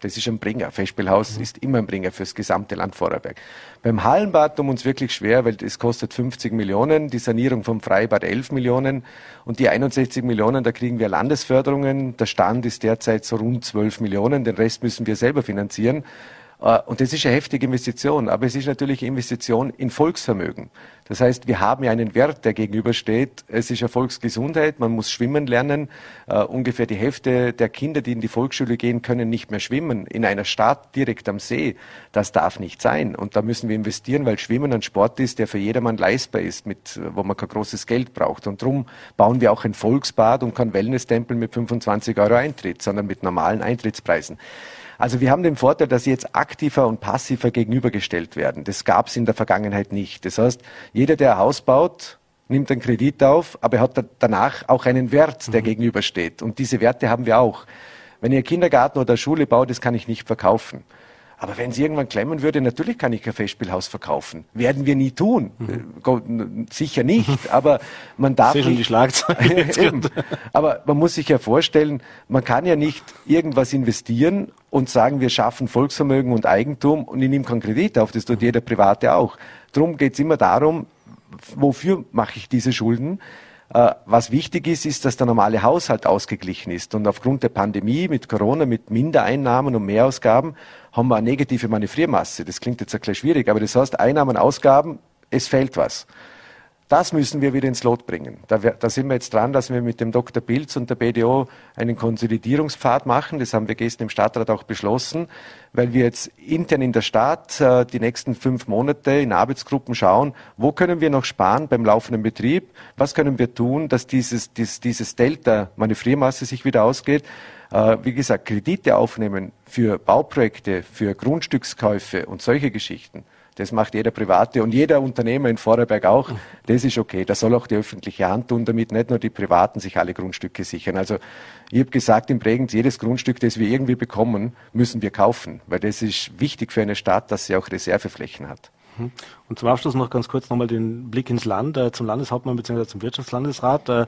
das ist ein Bringer. Festspielhaus mhm. ist immer ein Bringer fürs gesamte Land Vorarlberg. Beim Hallenbad tun uns wirklich schwer, weil es kostet 50 Millionen, die Sanierung vom Freibad 11 Millionen und die 61 Millionen, da kriegen wir Landesförderungen. Der Stand ist derzeit so rund 12 Millionen, den Rest müssen wir selber finanzieren. Äh, und das ist eine heftige Investition, aber es ist natürlich eine Investition in Volksvermögen. Das heißt, wir haben ja einen Wert, der gegenübersteht. Es ist ja Volksgesundheit, man muss schwimmen lernen. Uh, ungefähr die Hälfte der Kinder, die in die Volksschule gehen, können nicht mehr schwimmen. In einer Stadt direkt am See. Das darf nicht sein. Und da müssen wir investieren, weil Schwimmen ein Sport ist, der für jedermann leistbar ist, mit, wo man kein großes Geld braucht. Und darum bauen wir auch ein Volksbad und kein Wellness-Tempel mit 25 Euro Eintritt, sondern mit normalen Eintrittspreisen. Also wir haben den Vorteil, dass sie jetzt aktiver und passiver gegenübergestellt werden. Das gab es in der Vergangenheit nicht. Das heißt, jeder, der ein Haus baut, nimmt einen Kredit auf, aber er hat danach auch einen Wert, der mhm. gegenübersteht. Und diese Werte haben wir auch. Wenn ihr Kindergarten oder Schule baut, das kann ich nicht verkaufen. Aber wenn es irgendwann klemmen würde, natürlich kann ich kein Festspielhaus verkaufen. Werden wir nie tun. Mhm. Sicher nicht, aber man darf nicht. Schon die Schlagzeilen. aber man muss sich ja vorstellen, man kann ja nicht irgendwas investieren und sagen, wir schaffen Volksvermögen und Eigentum und ich nehme keinen Kredit auf. Das tut jeder Private auch. Drum geht es immer darum, wofür mache ich diese Schulden? Äh, was wichtig ist, ist, dass der normale Haushalt ausgeglichen ist. Und aufgrund der Pandemie mit Corona, mit Mindereinnahmen und Mehrausgaben, haben wir eine negative Manövriermasse. Das klingt jetzt ein bisschen schwierig, aber das heißt, Einnahmen, Ausgaben, es fällt was. Das müssen wir wieder ins Lot bringen. Da, da, sind wir jetzt dran, dass wir mit dem Dr. Pilz und der BDO einen Konsolidierungspfad machen. Das haben wir gestern im Stadtrat auch beschlossen, weil wir jetzt intern in der Stadt äh, die nächsten fünf Monate in Arbeitsgruppen schauen, wo können wir noch sparen beim laufenden Betrieb, was können wir tun, dass dieses, dieses, dieses Delta Manövriermasse sich wieder ausgeht. Äh, wie gesagt, Kredite aufnehmen für Bauprojekte, für Grundstückskäufe und solche Geschichten. Das macht jeder Private und jeder Unternehmer in Vorarlberg auch. Das ist okay. Das soll auch die öffentliche Hand tun, damit nicht nur die Privaten sich alle Grundstücke sichern. Also ich habe gesagt, in Bregenz, jedes Grundstück, das wir irgendwie bekommen, müssen wir kaufen, weil das ist wichtig für eine Stadt, dass sie auch Reserveflächen hat. Mhm. Und zum Abschluss noch ganz kurz nochmal den Blick ins Land, äh, zum Landeshauptmann bzw. zum Wirtschaftslandesrat. Äh,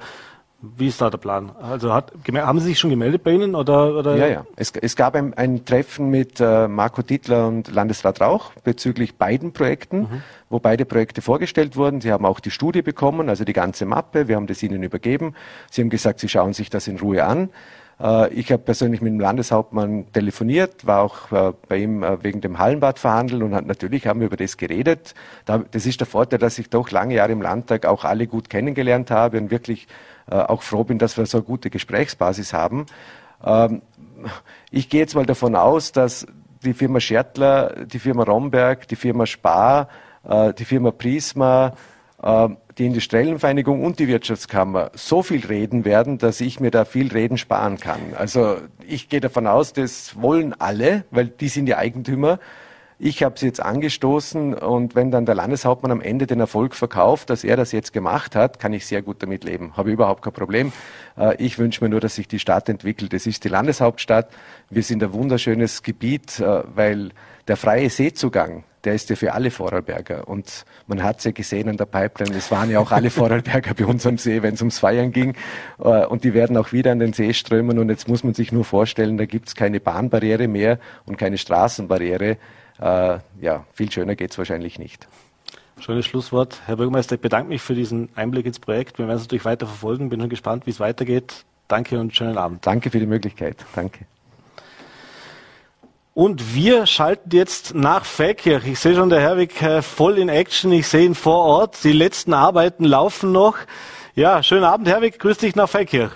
Wie ist da der Plan? Also hat, haben Sie sich schon gemeldet bei Ihnen oder? oder? Ja, ja. Es, es gab ein, ein, Treffen mit äh, Marco Dittler und Landesrat Rauch bezüglich beiden Projekten, mhm. wo beide Projekte vorgestellt wurden. Sie haben auch die Studie bekommen, also die ganze Mappe. Wir haben das Ihnen übergeben. Sie haben gesagt, Sie schauen sich das in Ruhe an. Äh, ich habe persönlich mit dem Landeshauptmann telefoniert, war auch äh, bei ihm äh, wegen dem Hallenbad verhandeln und natürlich haben wir über das geredet. Das ist der Vorteil, dass ich doch lange Jahre im Landtag auch alle gut kennengelernt habe und wirklich auch froh bin, dass wir so eine gute Gesprächsbasis haben. Ähm, ich gehe jetzt mal davon aus, dass die Firma Schertler, die Firma Romberg, die Firma Spar, die Firma Prisma, die Industriellenvereinigung und die Wirtschaftskammer so viel reden werden, dass ich mir da viel Reden sparen kann. Also ich gehe davon aus, das wollen alle, weil die sind ja Eigentümer. Ich habe sie jetzt angestoßen und wenn dann der Landeshauptmann am Ende den Erfolg verkauft, dass er das jetzt gemacht hat, kann ich sehr gut damit leben. Habe überhaupt kein Problem. Äh, ich wünsche mir nur, dass sich die Stadt entwickelt. Es ist die Landeshauptstadt. Wir sind ein wunderschönes Gebiet, äh, weil der freie Seezugang der ist ja für alle Vorarlberger. Und man hat es ja gesehen an der Pipeline, es waren ja auch alle Vorarlberger bei uns am See, wenn es ums Feiern ging. Äh, und die werden auch wieder an den See strömen. Und jetzt muss man sich nur vorstellen, da gibt es keine Bahnbarriere mehr und keine Straßenbarriere. Äh, ja, viel schöner geht es wahrscheinlich nicht. Schönes Schlusswort. Herr Bürgermeister, ich bedanke mich für diesen Einblick ins Projekt. Wir werden es natürlich weiter verfolgen. Bin schon gespannt, wie es weitergeht. Danke und schönen Abend. Danke für die Möglichkeit. Danke. Und wir schalten jetzt nach Feldkirch. Ich sehe schon der Herwig äh, voll in Action. Ich sehe ihn vor Ort. Die letzten Arbeiten laufen noch. Ja, schönen Abend, Herwig. Grüß dich nach Feldkirch.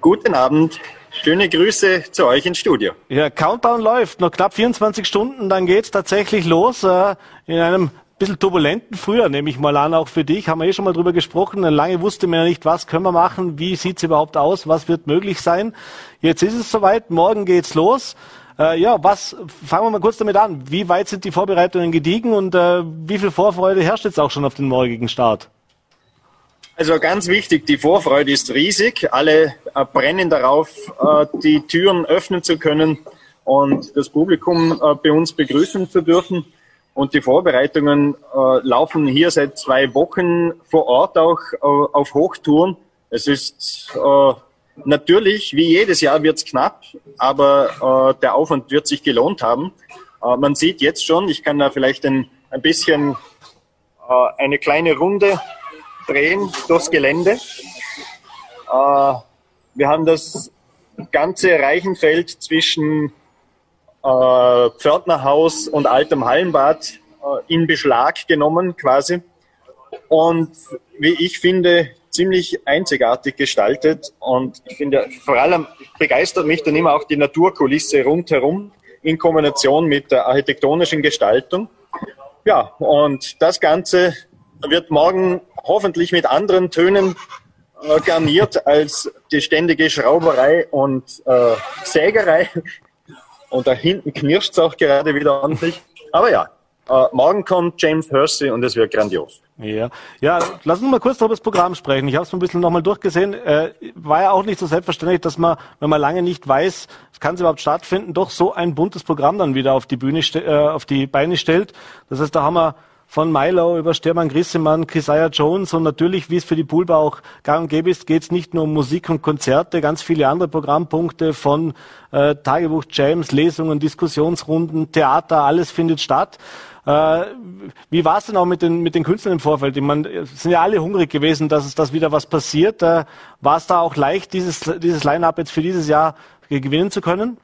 Guten Abend. Schöne Grüße zu euch ins Studio. Ja, Countdown läuft. Noch knapp 24 Stunden, dann geht's tatsächlich los. Äh, in einem bisschen turbulenten Frühjahr, nehme ich mal an, auch für dich. Haben wir eh schon mal drüber gesprochen. Lange wusste man ja nicht, was können wir machen, wie sieht's überhaupt aus, was wird möglich sein. Jetzt ist es soweit, morgen geht's los. Äh, ja, was, fangen wir mal kurz damit an. Wie weit sind die Vorbereitungen gediegen und äh, wie viel Vorfreude herrscht jetzt auch schon auf den morgigen Start? Also ganz wichtig, die Vorfreude ist riesig. Alle äh, brennen darauf, äh, die Türen öffnen zu können und das Publikum äh, bei uns begrüßen zu dürfen. Und die Vorbereitungen laufen hier seit zwei Wochen vor Ort auch auf Hochtouren. Es ist Natürlich, wie jedes Jahr wird es knapp, aber der Aufwand wird sich gelohnt haben. Man sieht jetzt schon, ich kann da vielleicht ein, bisschen eine kleine Runde drehen durchs Gelände. Äh, wir haben das ganze Reichenfeld zwischen äh, Pförtnerhaus und altem Hallenbad äh, in Beschlag genommen quasi. Und wie ich finde, ziemlich einzigartig gestaltet und ich finde, vor allem begeistert mich dann immer auch die Naturkulisse rundherum in Kombination mit der architektonischen Gestaltung. Ja, und das Ganze wird morgen hoffentlich mit anderen Tönen äh, garniert als die ständige Schrauberei und äh, Sägerei. Und da hinten knirscht es auch gerade wieder ordentlich. Aber ja, Uh, morgen kommt James Hersey und es wird grandios. Ja, ja lass uns mal kurz über das Programm sprechen. Ich habe es ein bisschen nochmal durchgesehen. Äh, war ja auch nicht so selbstverständlich, dass man, wenn man lange nicht weiß, kann es überhaupt stattfinden, doch so ein buntes Programm dann wieder auf die Bühne, äh, auf die Beine stellt. Das heißt, da haben wir von Milo über Stermann Grissemann, Keziah Jones und natürlich, wie es für die Poolbar auch gang und gäbe ist, geht es nicht nur um Musik und Konzerte, ganz viele andere Programmpunkte von äh, Tagebuch Jams, Lesungen, Diskussionsrunden, Theater, alles findet statt. Äh, wie war es denn auch mit den, mit den Künstlern im Vorfeld? Ich meine, sind ja alle hungrig gewesen, dass es wieder was passiert. Äh, war es da auch leicht, dieses, dieses Line-Up jetzt für dieses Jahr gewinnen zu können?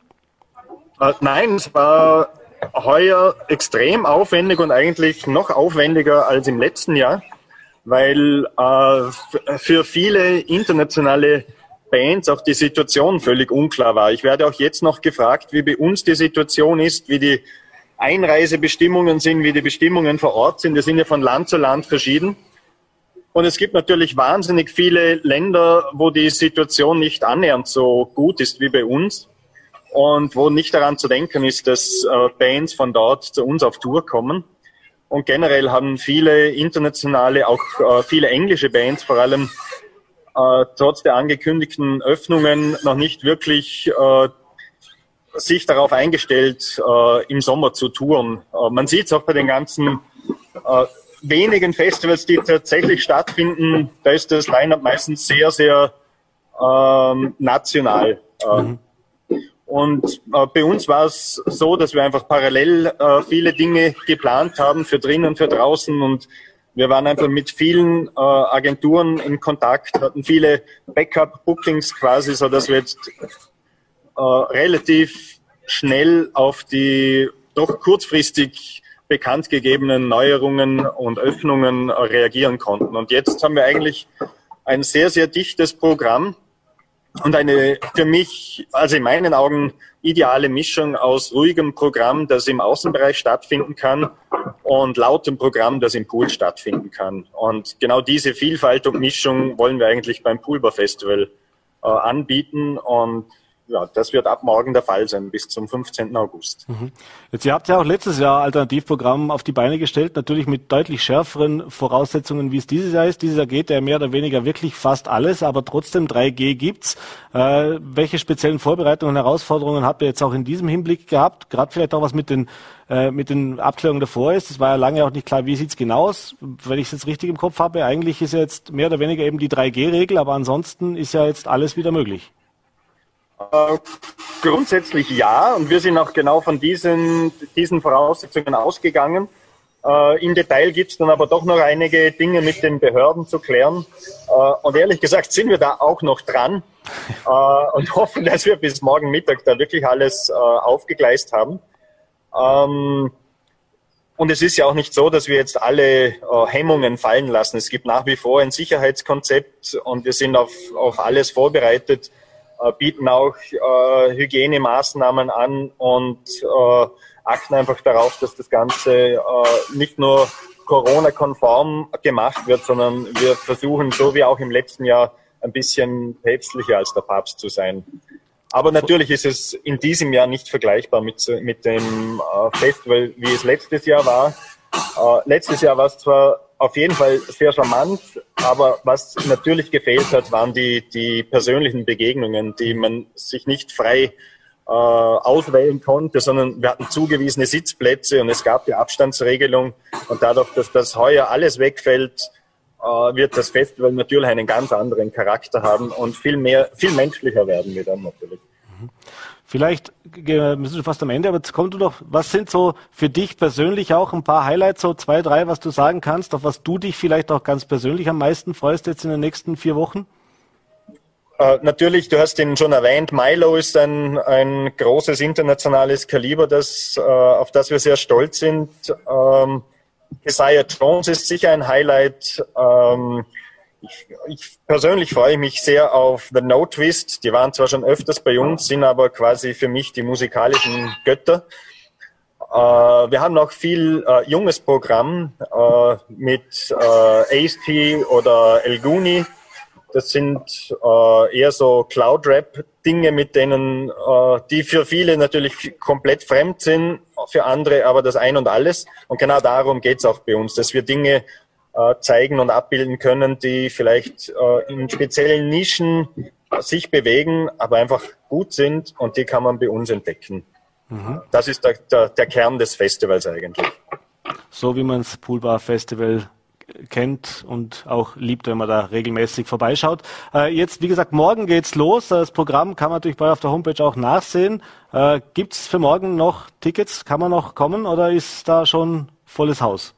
Äh, nein, es war heuer extrem aufwendig und eigentlich noch aufwendiger als im letzten Jahr, weil äh, für viele internationale Bands auch die Situation völlig unklar war. Ich werde auch jetzt noch gefragt, wie bei uns die Situation ist, wie die Einreisebestimmungen sind, wie die Bestimmungen vor Ort sind. Die sind ja von Land zu Land verschieden. Und es gibt natürlich wahnsinnig viele Länder, wo die Situation nicht annähernd so gut ist wie bei uns und wo nicht daran zu denken ist, dass äh, Bands von dort zu uns auf Tour kommen. Und generell haben viele internationale, auch äh, viele englische Bands vor allem äh, trotz der angekündigten Öffnungen noch nicht wirklich sich darauf eingestellt, im Sommer zu touren. Man sieht es auch bei den ganzen wenigen Festivals, die tatsächlich stattfinden, da ist das Line-Up meistens sehr, sehr ähm, national. Mhm. Und äh, bei uns war es so, dass wir einfach parallel äh, viele Dinge geplant haben für drinnen und für draußen und wir waren einfach mit vielen äh, Agenturen in Kontakt, hatten viele Backup-Bookings quasi, so dass wir jetzt äh, relativ schnell auf die doch kurzfristig bekannt gegebenen Neuerungen und Öffnungen äh, reagieren konnten. Und jetzt haben wir eigentlich ein sehr, sehr dichtes Programm und eine für mich, also in meinen Augen, ideale Mischung aus ruhigem Programm, das im Außenbereich stattfinden kann, und lautem Programm, das im Pool stattfinden kann. Und genau diese Vielfalt und Mischung wollen wir eigentlich beim Poolbar Festival äh, anbieten. Und ja, das wird ab morgen der Fall sein, bis zum 15. August. Mhm. Jetzt, ihr habt ja auch letztes Jahr Alternativprogramm auf die Beine gestellt, natürlich mit deutlich schärferen Voraussetzungen, wie es dieses Jahr ist. Dieses Jahr geht ja mehr oder weniger wirklich fast alles, aber trotzdem 3G gibt's. Äh, welche speziellen Vorbereitungen und Herausforderungen habt ihr jetzt auch in diesem Hinblick gehabt? Gerade vielleicht auch was mit den äh, mit den Abklärungen davor ist. Es war ja lange auch nicht klar, wie sieht's genau aus. Wenn ich es jetzt richtig im Kopf habe, eigentlich ist ja jetzt mehr oder weniger eben die 3G-Regel, aber ansonsten ist ja jetzt alles wieder möglich. Äh, grundsätzlich ja, und wir sind auch genau von diesen, diesen Voraussetzungen ausgegangen. Äh, Im Detail gibt es dann aber doch noch einige Dinge mit den Behörden zu klären. Äh, und ehrlich gesagt sind wir da auch noch dran äh, und hoffen, dass wir bis morgen Mittag da wirklich alles äh, aufgegleist haben. Ähm, und es ist ja auch nicht so, dass wir jetzt alle äh, Hemmungen fallen lassen. Es gibt nach wie vor ein Sicherheitskonzept und wir sind auf, auf alles vorbereitet bieten auch äh, Hygienemaßnahmen an und äh, achten einfach darauf, dass das Ganze äh, nicht nur Corona-konform gemacht wird, sondern wir versuchen, so wie auch im letzten Jahr, ein bisschen päpstlicher als der Papst zu sein. Aber natürlich ist es in diesem Jahr nicht vergleichbar mit, mit dem äh, Festival, wie es letztes Jahr war. Äh, letztes Jahr war es zwar auf jeden Fall sehr charmant, aber was natürlich gefehlt hat, waren die, die persönlichen Begegnungen, die man sich nicht frei äh, auswählen konnte, sondern wir hatten zugewiesene Sitzplätze und es gab die Abstandsregelung und dadurch, dass das heuer alles wegfällt, äh, wird das Festival natürlich einen ganz anderen Charakter haben und viel mehr, viel menschlicher werden wir dann natürlich. Vielleicht wir sind schon fast am Ende, aber jetzt kommt du doch, was sind so für dich persönlich auch ein paar Highlights, so zwei, drei, was du sagen kannst, auf was du dich vielleicht auch ganz persönlich am meisten freust jetzt in den nächsten vier Wochen? Äh, natürlich, du hast ihn schon erwähnt, Milo ist ein, ein großes internationales Kaliber, das, äh, auf das wir sehr stolz sind. Ähm, Isaiah Jones ist sicher ein Highlight. Ähm, ich, ich persönlich freue mich sehr auf The No Twist. Die waren zwar schon öfters bei uns, sind aber quasi für mich die musikalischen Götter. Äh, wir haben noch viel äh, junges Programm äh, mit äh, ASP oder El Guni. Das sind äh, eher so Cloud-Rap-Dinge, mit denen, äh, die für viele natürlich komplett fremd sind, für andere aber das Ein und Alles. Und genau darum geht's auch bei uns, dass wir Dinge zeigen und abbilden können, die vielleicht äh, in speziellen Nischen sich bewegen, aber einfach gut sind und die kann man bei uns entdecken. Mhm. Das ist der, der, der, Kern des Festivals eigentlich. So wie man das Poolbar Festival kennt und auch liebt, wenn man da regelmäßig vorbeischaut. Äh, jetzt, wie gesagt, morgen geht's los. Das Programm kann man natürlich bei auf der Homepage auch nachsehen. Äh, gibt's für morgen noch Tickets? Kann man noch kommen oder ist da schon volles Haus?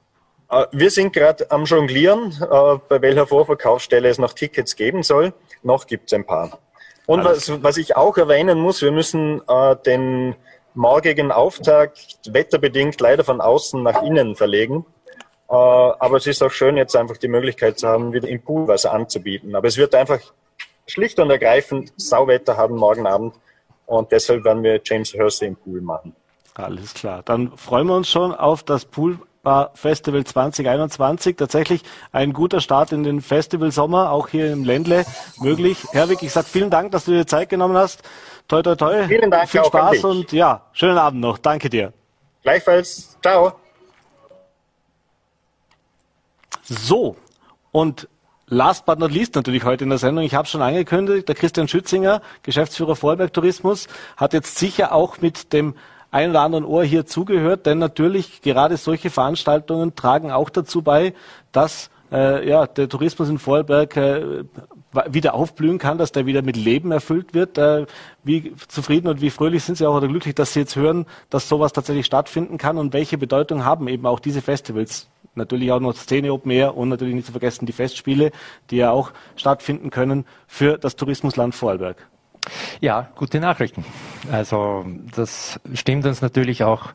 Äh, wir sind gerade am Jonglieren, äh, bei welcher Vorverkaufsstelle es noch Tickets geben soll. Noch gibt es ein paar. Und was, was, ich auch erwähnen muss, wir müssen äh, den morgigen Auftakt wetterbedingt leider von außen nach innen verlegen. Äh, aber es ist auch schön, jetzt einfach die Möglichkeit zu haben, wieder im Pool was anzubieten. Aber es wird einfach schlicht und ergreifend Sauwetter haben morgen Abend. Und deshalb werden wir James Hersey im Pool machen. Alles klar. Dann freuen wir uns schon auf das Pool war Festival 2021 tatsächlich ein guter Start in den Festivalsommer, auch hier im Ländle möglich. Herwig, ich sage vielen Dank, dass du dir Zeit genommen hast. Toi, toi, toi. Vielen Dank. Viel Spaß und ja, schönen Abend noch. Danke dir. Gleichfalls. Ciao. So. Und Last but not least natürlich heute in der Sendung, ich habe schon angekündigt, der Christian Schützinger, Geschäftsführer Vorberg Tourismus, hat jetzt sicher auch mit dem ein oder anderen Ohr hier zugehört, denn natürlich gerade solche Veranstaltungen tragen auch dazu bei, dass äh, ja, der Tourismus in Vorarlberg äh, wieder aufblühen kann, dass der wieder mit Leben erfüllt wird. Äh, wie zufrieden und wie fröhlich sind Sie auch oder glücklich, dass Sie jetzt hören, dass sowas tatsächlich stattfinden kann und welche Bedeutung haben eben auch diese Festivals? Natürlich auch noch Szene Open Air und natürlich nicht zu vergessen die Festspiele, die ja auch stattfinden können für das Tourismusland Vorarlberg. Ja, gute Nachrichten. Also das stimmt uns natürlich auch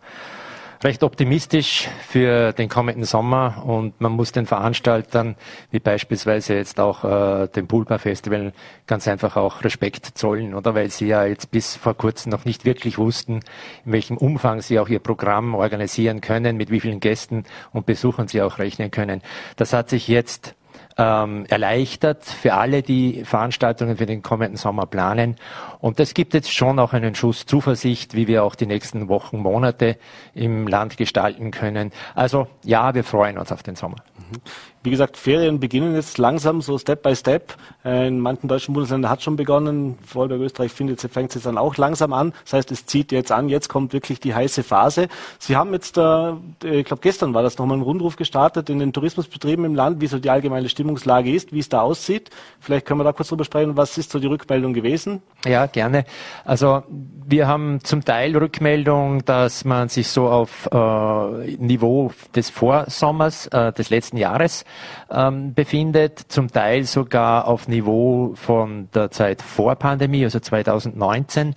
recht optimistisch für den kommenden Sommer und man muss den Veranstaltern, wie beispielsweise jetzt auch äh, dem Poolbar Festival, ganz einfach auch Respekt zollen, oder? Weil sie ja jetzt bis vor kurzem noch nicht wirklich wussten, in welchem Umfang sie auch ihr Programm organisieren können, mit wie vielen Gästen und Besuchern sie auch rechnen können. Das hat sich jetzt ähm, erleichtert für alle, die Veranstaltungen für den kommenden Sommer planen. Und das gibt jetzt schon auch einen Schuss Zuversicht, wie wir auch die nächsten Wochen, Monate im Land gestalten können. Also ja, wir freuen uns auf den Sommer. Mhm. Wie gesagt, Ferien beginnen jetzt langsam, so Step by Step. Äh, in manchen deutschen Bundesländern hat schon begonnen. Vorarlberg, Österreich findet, fängt es jetzt dann auch langsam an. Das heißt, es zieht jetzt an. Jetzt kommt wirklich die heiße Phase. Sie haben jetzt, äh, ich glaube, gestern war das nochmal ein Rundruf gestartet in den Tourismusbetrieben im Land, wie so die allgemeine Stimmungslage ist, wie es da aussieht. Vielleicht können wir da kurz drüber sprechen. Was ist so die Rückmeldung gewesen? Ja, gerne. Also wir haben zum Teil Rückmeldung, dass man sich so auf äh, Niveau des Vorsommers äh, des letzten Jahres ähm, befindet, zum Teil sogar auf Niveau von der Zeit vor Pandemie, also 2019.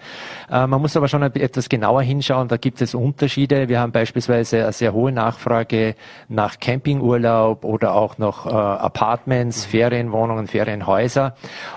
Äh, man muss aber schon etwas genauer hinschauen, da gibt es Unterschiede. Wir haben beispielsweise eine sehr hohe Nachfrage nach Campingurlaub oder auch noch äh, Apartments, mhm. Ferienwohnungen, Ferienhäuser.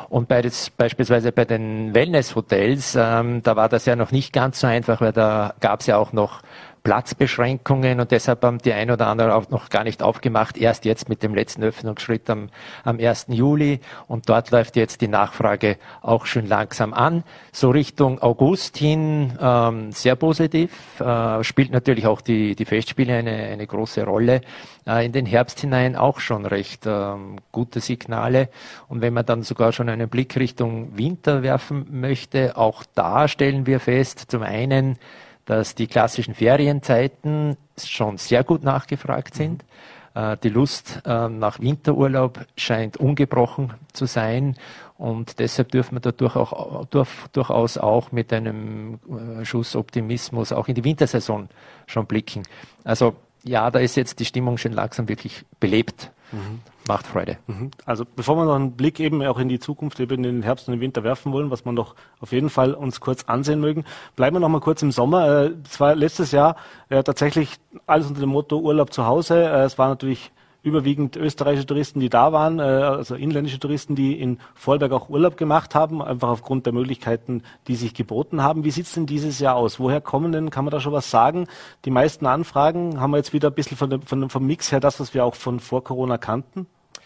Und bei des, beispielsweise bei den Wellnesshotels, ähm, da war das ja noch nicht ganz so einfach, weil da gab es ja auch noch Platzbeschränkungen und deshalb haben die ein oder anderen auch noch gar nicht aufgemacht. Erst jetzt mit dem letzten Öffnungsschritt am, am 1. Juli und dort läuft jetzt die Nachfrage auch schon langsam an. So Richtung August hin ähm, sehr positiv, äh, spielt natürlich auch die, die Festspiele eine, eine große Rolle. Äh, in den Herbst hinein auch schon recht ähm, gute Signale und wenn man dann sogar schon einen Blick Richtung Winter werfen möchte, auch da stellen wir fest, zum einen, dass die klassischen Ferienzeiten schon sehr gut nachgefragt sind. Mhm. Die Lust äh, nach Winterurlaub scheint ungebrochen zu sein und deshalb dürfen wir da durchaus auch mit einem äh, Schuss Optimismus auch in die Wintersaison schon blicken. Also ja, da ist jetzt die Stimmung schon langsam wirklich belebt. Mhm. Macht Freude. Mhm. Also bevor wir noch einen Blick eben auch in die Zukunft, eben in den Herbst und den Winter werfen wollen, was wir noch auf jeden Fall uns kurz ansehen mögen, bleiben wir noch mal kurz im Sommer. Äh, es war letztes Jahr äh, tatsächlich alles unter dem Motto Urlaub zu Hause. Äh, es war natürlich überwiegend österreichische Touristen, die da waren, also inländische Touristen, die in Vorarlberg auch Urlaub gemacht haben, einfach aufgrund der Möglichkeiten, die sich geboten haben. Wie sieht's denn dieses Jahr aus? Woher kommen denn, kann man da schon was sagen? Die meisten Anfragen haben wir jetzt wieder ein bisschen von von, vom Mix her das, was wir auch von vor Corona kannten?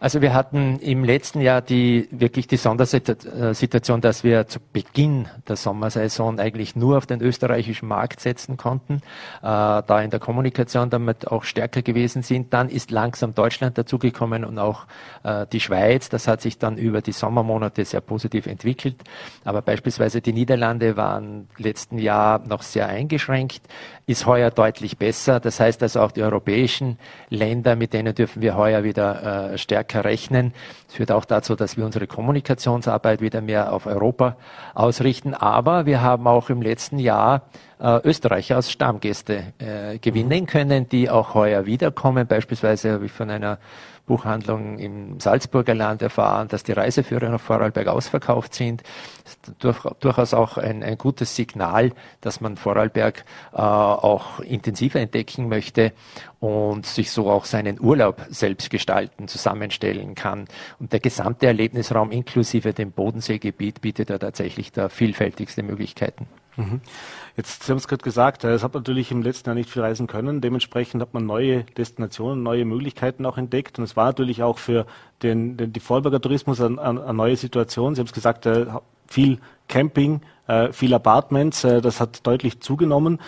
Also wir hatten im letzten Jahr die wirklich die Sondersituation, dass wir zu Beginn der Sommersaison eigentlich nur auf den österreichischen Markt setzen konnten, äh, da in der Kommunikation damit auch stärker gewesen sind. Dann ist langsam Deutschland dazugekommen und auch äh, die Schweiz. Das hat sich dann über die Sommermonate sehr positiv entwickelt. Aber beispielsweise die Niederlande waren letzten Jahr noch sehr eingeschränkt, ist heuer deutlich besser. Das heißt also auch die europäischen Länder, mit denen dürfen wir heuer wieder äh, stärker stärker rechnen. Es führt auch dazu, dass wir unsere Kommunikationsarbeit wieder mehr auf Europa ausrichten. Aber wir haben auch im letzten Jahr äh, Österreicher als Stammgäste äh, gewinnen können, die auch heuer wiederkommen. Beispielsweise habe ich von einer Buchhandlung im Salzburger Land erfahren, dass die Reiseführer nach Vorarlberg ausverkauft sind. Durch, durchaus auch ein, ein, gutes Signal, dass man Vorarlberg äh, auch intensiver entdecken möchte und sich so auch seinen Urlaub selbst gestalten, zusammenstellen kann. Und der gesamte Erlebnisraum inklusive dem Bodenseegebiet bietet da tatsächlich da vielfältigste Möglichkeiten. Mhm. Jetzt, Sie haben es gerade gesagt, es hat natürlich im letzten Jahr nicht viel reisen können. Dementsprechend hat man neue Destinationen, neue Möglichkeiten auch entdeckt. Und es war natürlich auch für den, den die Vorarlberger Tourismus eine, eine, neue Situation. Sie haben es gesagt, äh, viel Camping, äh, viel Apartments, äh, das hat deutlich zugenommen.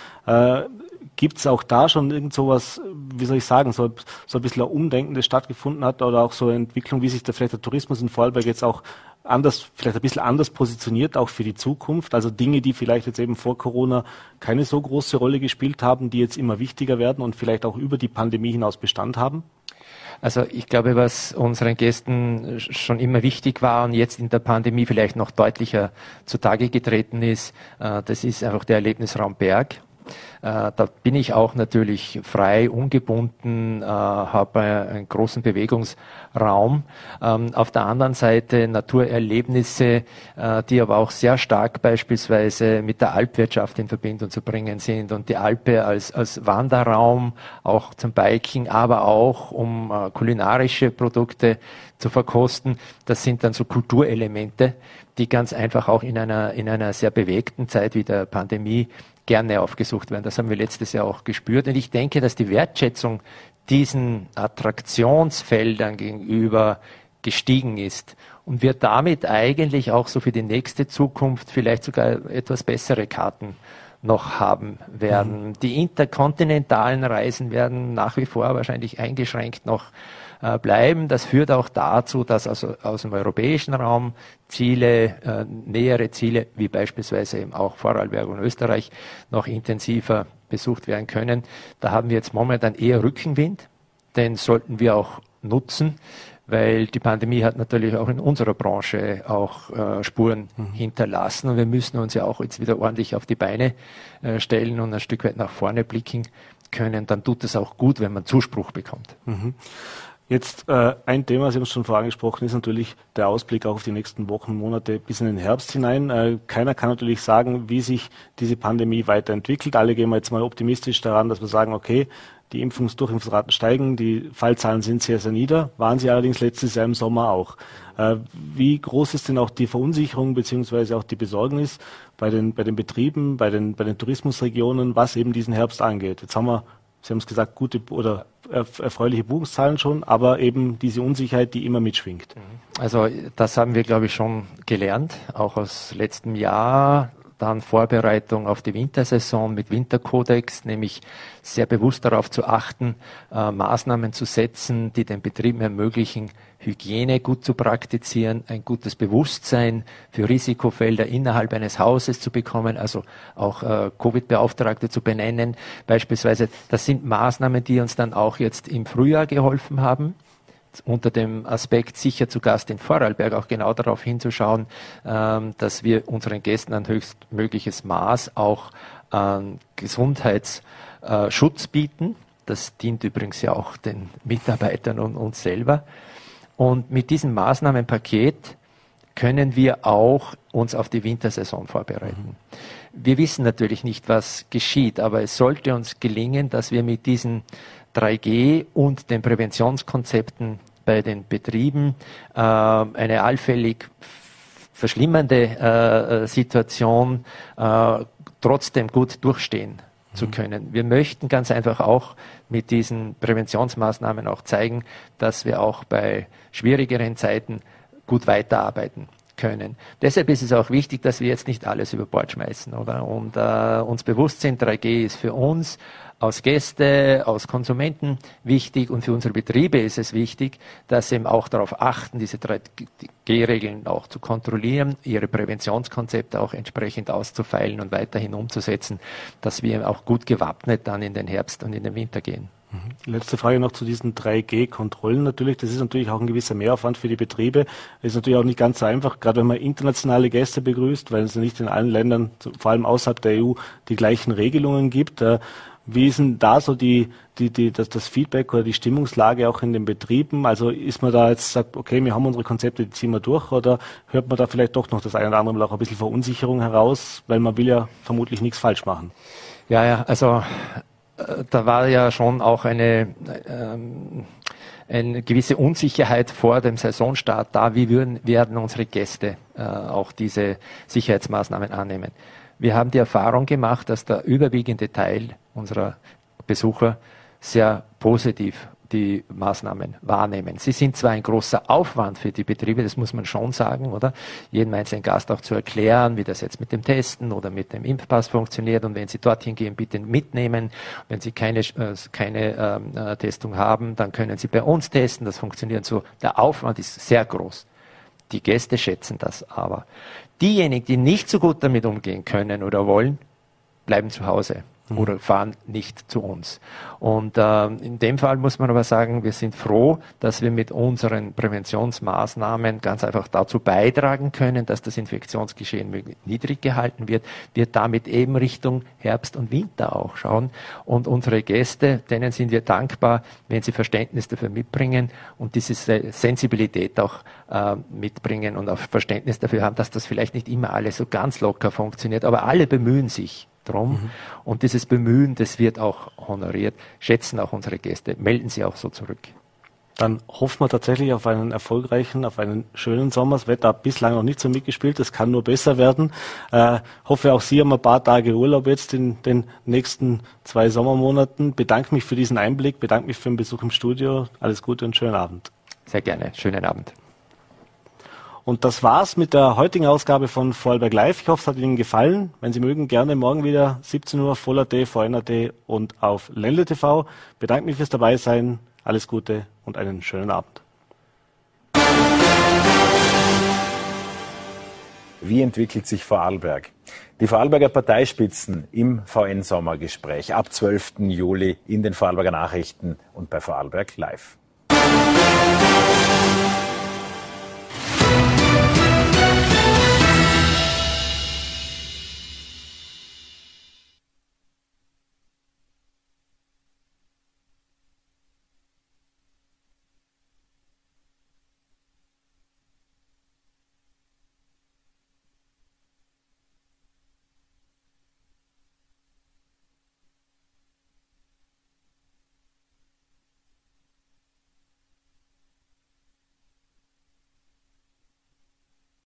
Gibt es auch da schon irgend sowas, wie soll ich sagen, so, so ein bisschen ein Umdenken, das stattgefunden hat oder auch so eine Entwicklung, wie sich der, vielleicht der Tourismus in Vorarlberg jetzt auch anders, vielleicht ein bisschen anders positioniert, auch für die Zukunft? Also Dinge, die vielleicht jetzt eben vor Corona keine so große Rolle gespielt haben, die jetzt immer wichtiger werden und vielleicht auch über die Pandemie hinaus Bestand haben? Also ich glaube, was unseren Gästen schon immer wichtig war und jetzt in der Pandemie vielleicht noch deutlicher zutage getreten ist, äh, das ist einfach der Erlebnisraum Berg. Äh, da bin ich auch natürlich frei, ungebunden, äh, habe einen großen Bewegungsraum. Ähm, auf der anderen Seite Naturerlebnisse, äh, die aber auch sehr stark beispielsweise mit der Alpwirtschaft in Verbindung zu bringen sind und die Alpe als, als Wanderraum, auch zum Biking, aber auch um kulinarische Produkte zu verkosten. Das sind dann so Kulturelemente, die ganz einfach auch in einer, in einer sehr bewegten Zeit wie der Pandemie gerne aufgesucht werden. Das haben wir letztes Jahr auch gespürt. Und ich denke, dass die Wertschätzung diesen Attraktionsfeldern gegenüber gestiegen ist und wir damit eigentlich auch so für die nächste Zukunft vielleicht sogar etwas bessere Karten noch haben werden. Mhm. Die interkontinentalen Reisen werden nach wie vor wahrscheinlich eingeschränkt noch äh, bleiben. Das führt auch dazu, dass also aus dem europäischen Raum Ziele, äh, nähere Ziele, wie beispielsweise eben auch Vorarlberg und Österreich, noch intensiver besucht werden können. Da haben wir jetzt momentan eher Rückenwind, den sollten wir auch nutzen, weil die Pandemie hat natürlich auch in unserer Branche auch äh, Spuren mhm. hinterlassen und wir müssen uns ja auch jetzt wieder ordentlich auf die Beine äh, stellen und ein Stück weit nach vorne blicken können. Dann tut es auch gut, wenn man Zuspruch bekommt. Mhm. Jetzt äh, ein Thema, Sie haben es schon vorangesprochen, ist natürlich der Ausblick auch auf die nächsten Wochen, Monate bis in den Herbst hinein. Äh, keiner kann natürlich sagen, wie sich diese Pandemie weiterentwickelt. Alle gehen wir jetzt mal optimistisch daran, dass wir sagen, okay, die Impfungs-, Durchimpfungsraten steigen, die Fallzahlen sind sehr, sehr nieder, waren sie allerdings letztes Jahr im Sommer auch. Äh, wie groß ist denn auch die Verunsicherung beziehungsweise auch die Besorgnis bei den, bei den Betrieben, bei den, bei den Tourismusregionen, was eben diesen Herbst angeht? Jetzt haben wir Sie haben es gesagt, gute oder erfreuliche Buchungszahlen schon, aber eben diese Unsicherheit, die immer mitschwingt. Also das haben wir, glaube ich, schon gelernt, auch aus letztem Jahr dann Vorbereitung auf die Wintersaison mit Winterkodex, nämlich sehr bewusst darauf zu achten, äh, Maßnahmen zu setzen, die den Betrieben ermöglichen, Hygiene gut zu praktizieren, ein gutes Bewusstsein für Risikofelder innerhalb eines Hauses zu bekommen, also auch äh, Covid-Beauftragte zu benennen. Beispielsweise, das sind Maßnahmen, die uns dann auch jetzt im Frühjahr geholfen haben unter dem Aspekt sicher zu Gast in Vorarlberg auch genau darauf hinzuschauen, ähm, dass wir unseren Gästen ein höchstmögliches Maß auch an Gesundheitsschutz bieten. Das dient übrigens ja auch den Mitarbeitern und uns selber. Und mit diesem Maßnahmenpaket können wir auch uns auf die Wintersaison vorbereiten. Wir wissen natürlich nicht, was geschieht, aber es sollte uns gelingen, dass wir mit diesen 3G und den Präventionskonzepten bei den Betrieben äh, eine allfällig verschlimmernde äh, Situation äh, trotzdem gut durchstehen mhm. Zu können. Wir möchten ganz einfach auch mit diesen Präventionsmaßnahmen auch zeigen, dass wir auch bei schwierigeren Zeiten gut weiterarbeiten können. Deshalb ist es auch wichtig, dass wir jetzt nicht alles über Bord schmeißen, oder? Und äh, uns bewusst sind, 3G ist für uns aus Gäste, aus Konsumenten wichtig und für unsere Betriebe ist es wichtig, dass sie eben auch darauf achten, diese 3G-Regeln auch zu kontrollieren, ihre Präventionskonzepte auch entsprechend auszufeilen und weiterhin umzusetzen, dass wir auch gut gewappnet dann in den Herbst und in den Winter gehen. Mhm. Letzte Frage noch zu diesen 3G-Kontrollen natürlich. Das ist natürlich auch ein gewisser Mehraufwand für die Betriebe. Ist natürlich auch nicht ganz so einfach, gerade wenn man internationale Gäste begrüßt, weil es nicht in allen Ländern, vor allem außerhalb der EU, die gleichen Regelungen gibt. Wie ist denn da so die, die, die, das, das Feedback oder die Stimmungslage auch in den Betrieben? Also ist man da jetzt sagt, okay, wir haben unsere Konzepte, die ziehen wir durch, oder hört man da vielleicht doch noch das eine oder andere Mal auch ein bisschen Verunsicherung heraus, weil man will ja vermutlich nichts falsch machen? Ja, ja, also äh, da war ja schon auch eine, ähm, eine gewisse Unsicherheit vor dem Saisonstart da, wie würden, werden unsere Gäste äh, auch diese Sicherheitsmaßnahmen annehmen. Wir haben die Erfahrung gemacht, dass der überwiegende Teil unserer Besucher sehr positiv die Maßnahmen wahrnehmen. Sie sind zwar ein großer Aufwand für die Betriebe, das muss man schon sagen, oder? Jedem einzelnen Gast auch zu erklären, wie das jetzt mit dem Testen oder mit dem Impfpass funktioniert und wenn Sie dorthin gehen, bitte mitnehmen. Wenn Sie keine, äh, keine ähm, äh, Testung haben, dann können Sie bei uns testen. Das funktioniert so. Der Aufwand ist sehr groß. Die Gäste schätzen das aber. Diejenigen, die nicht so gut damit umgehen können oder wollen, bleiben zu Hause oder fahren nicht zu uns. Und äh, in dem Fall muss man aber sagen, wir sind froh, dass wir mit unseren Präventionsmaßnahmen ganz einfach dazu beitragen können, dass das Infektionsgeschehen niedrig gehalten wird. Wir damit eben Richtung Herbst und Winter auch schauen. Und unsere Gäste, denen sind wir dankbar, wenn sie Verständnis dafür mitbringen und diese Sensibilität auch äh, mitbringen und auch Verständnis dafür haben, dass das vielleicht nicht immer alles so ganz locker funktioniert, aber alle bemühen sich drum. Mhm. Und dieses Bemühen, das wird auch honoriert, schätzen auch unsere Gäste, melden sie auch so zurück. Dann hoffen wir tatsächlich auf einen erfolgreichen, auf einen schönen Sommer. Das Wetter hat bislang noch nicht so mitgespielt, es kann nur besser werden. Äh, hoffe auch Sie haben ein paar Tage Urlaub jetzt in den nächsten zwei Sommermonaten. Bedanke mich für diesen Einblick, bedanke mich für den Besuch im Studio. Alles Gute und schönen Abend. Sehr gerne, schönen Abend. Und das war's mit der heutigen Ausgabe von Vorarlberg Live. Ich hoffe, es hat Ihnen gefallen. Wenn Sie mögen, gerne morgen wieder 17 Uhr, Voller.at, VNAT und auf Ländle TV. Bedanke mich fürs Dabeisein. Alles Gute und einen schönen Abend. Wie entwickelt sich Vorarlberg? Die Vorarlberger Parteispitzen im VN-Sommergespräch ab 12. Juli in den Vorarlberger Nachrichten und bei Vorarlberg Live.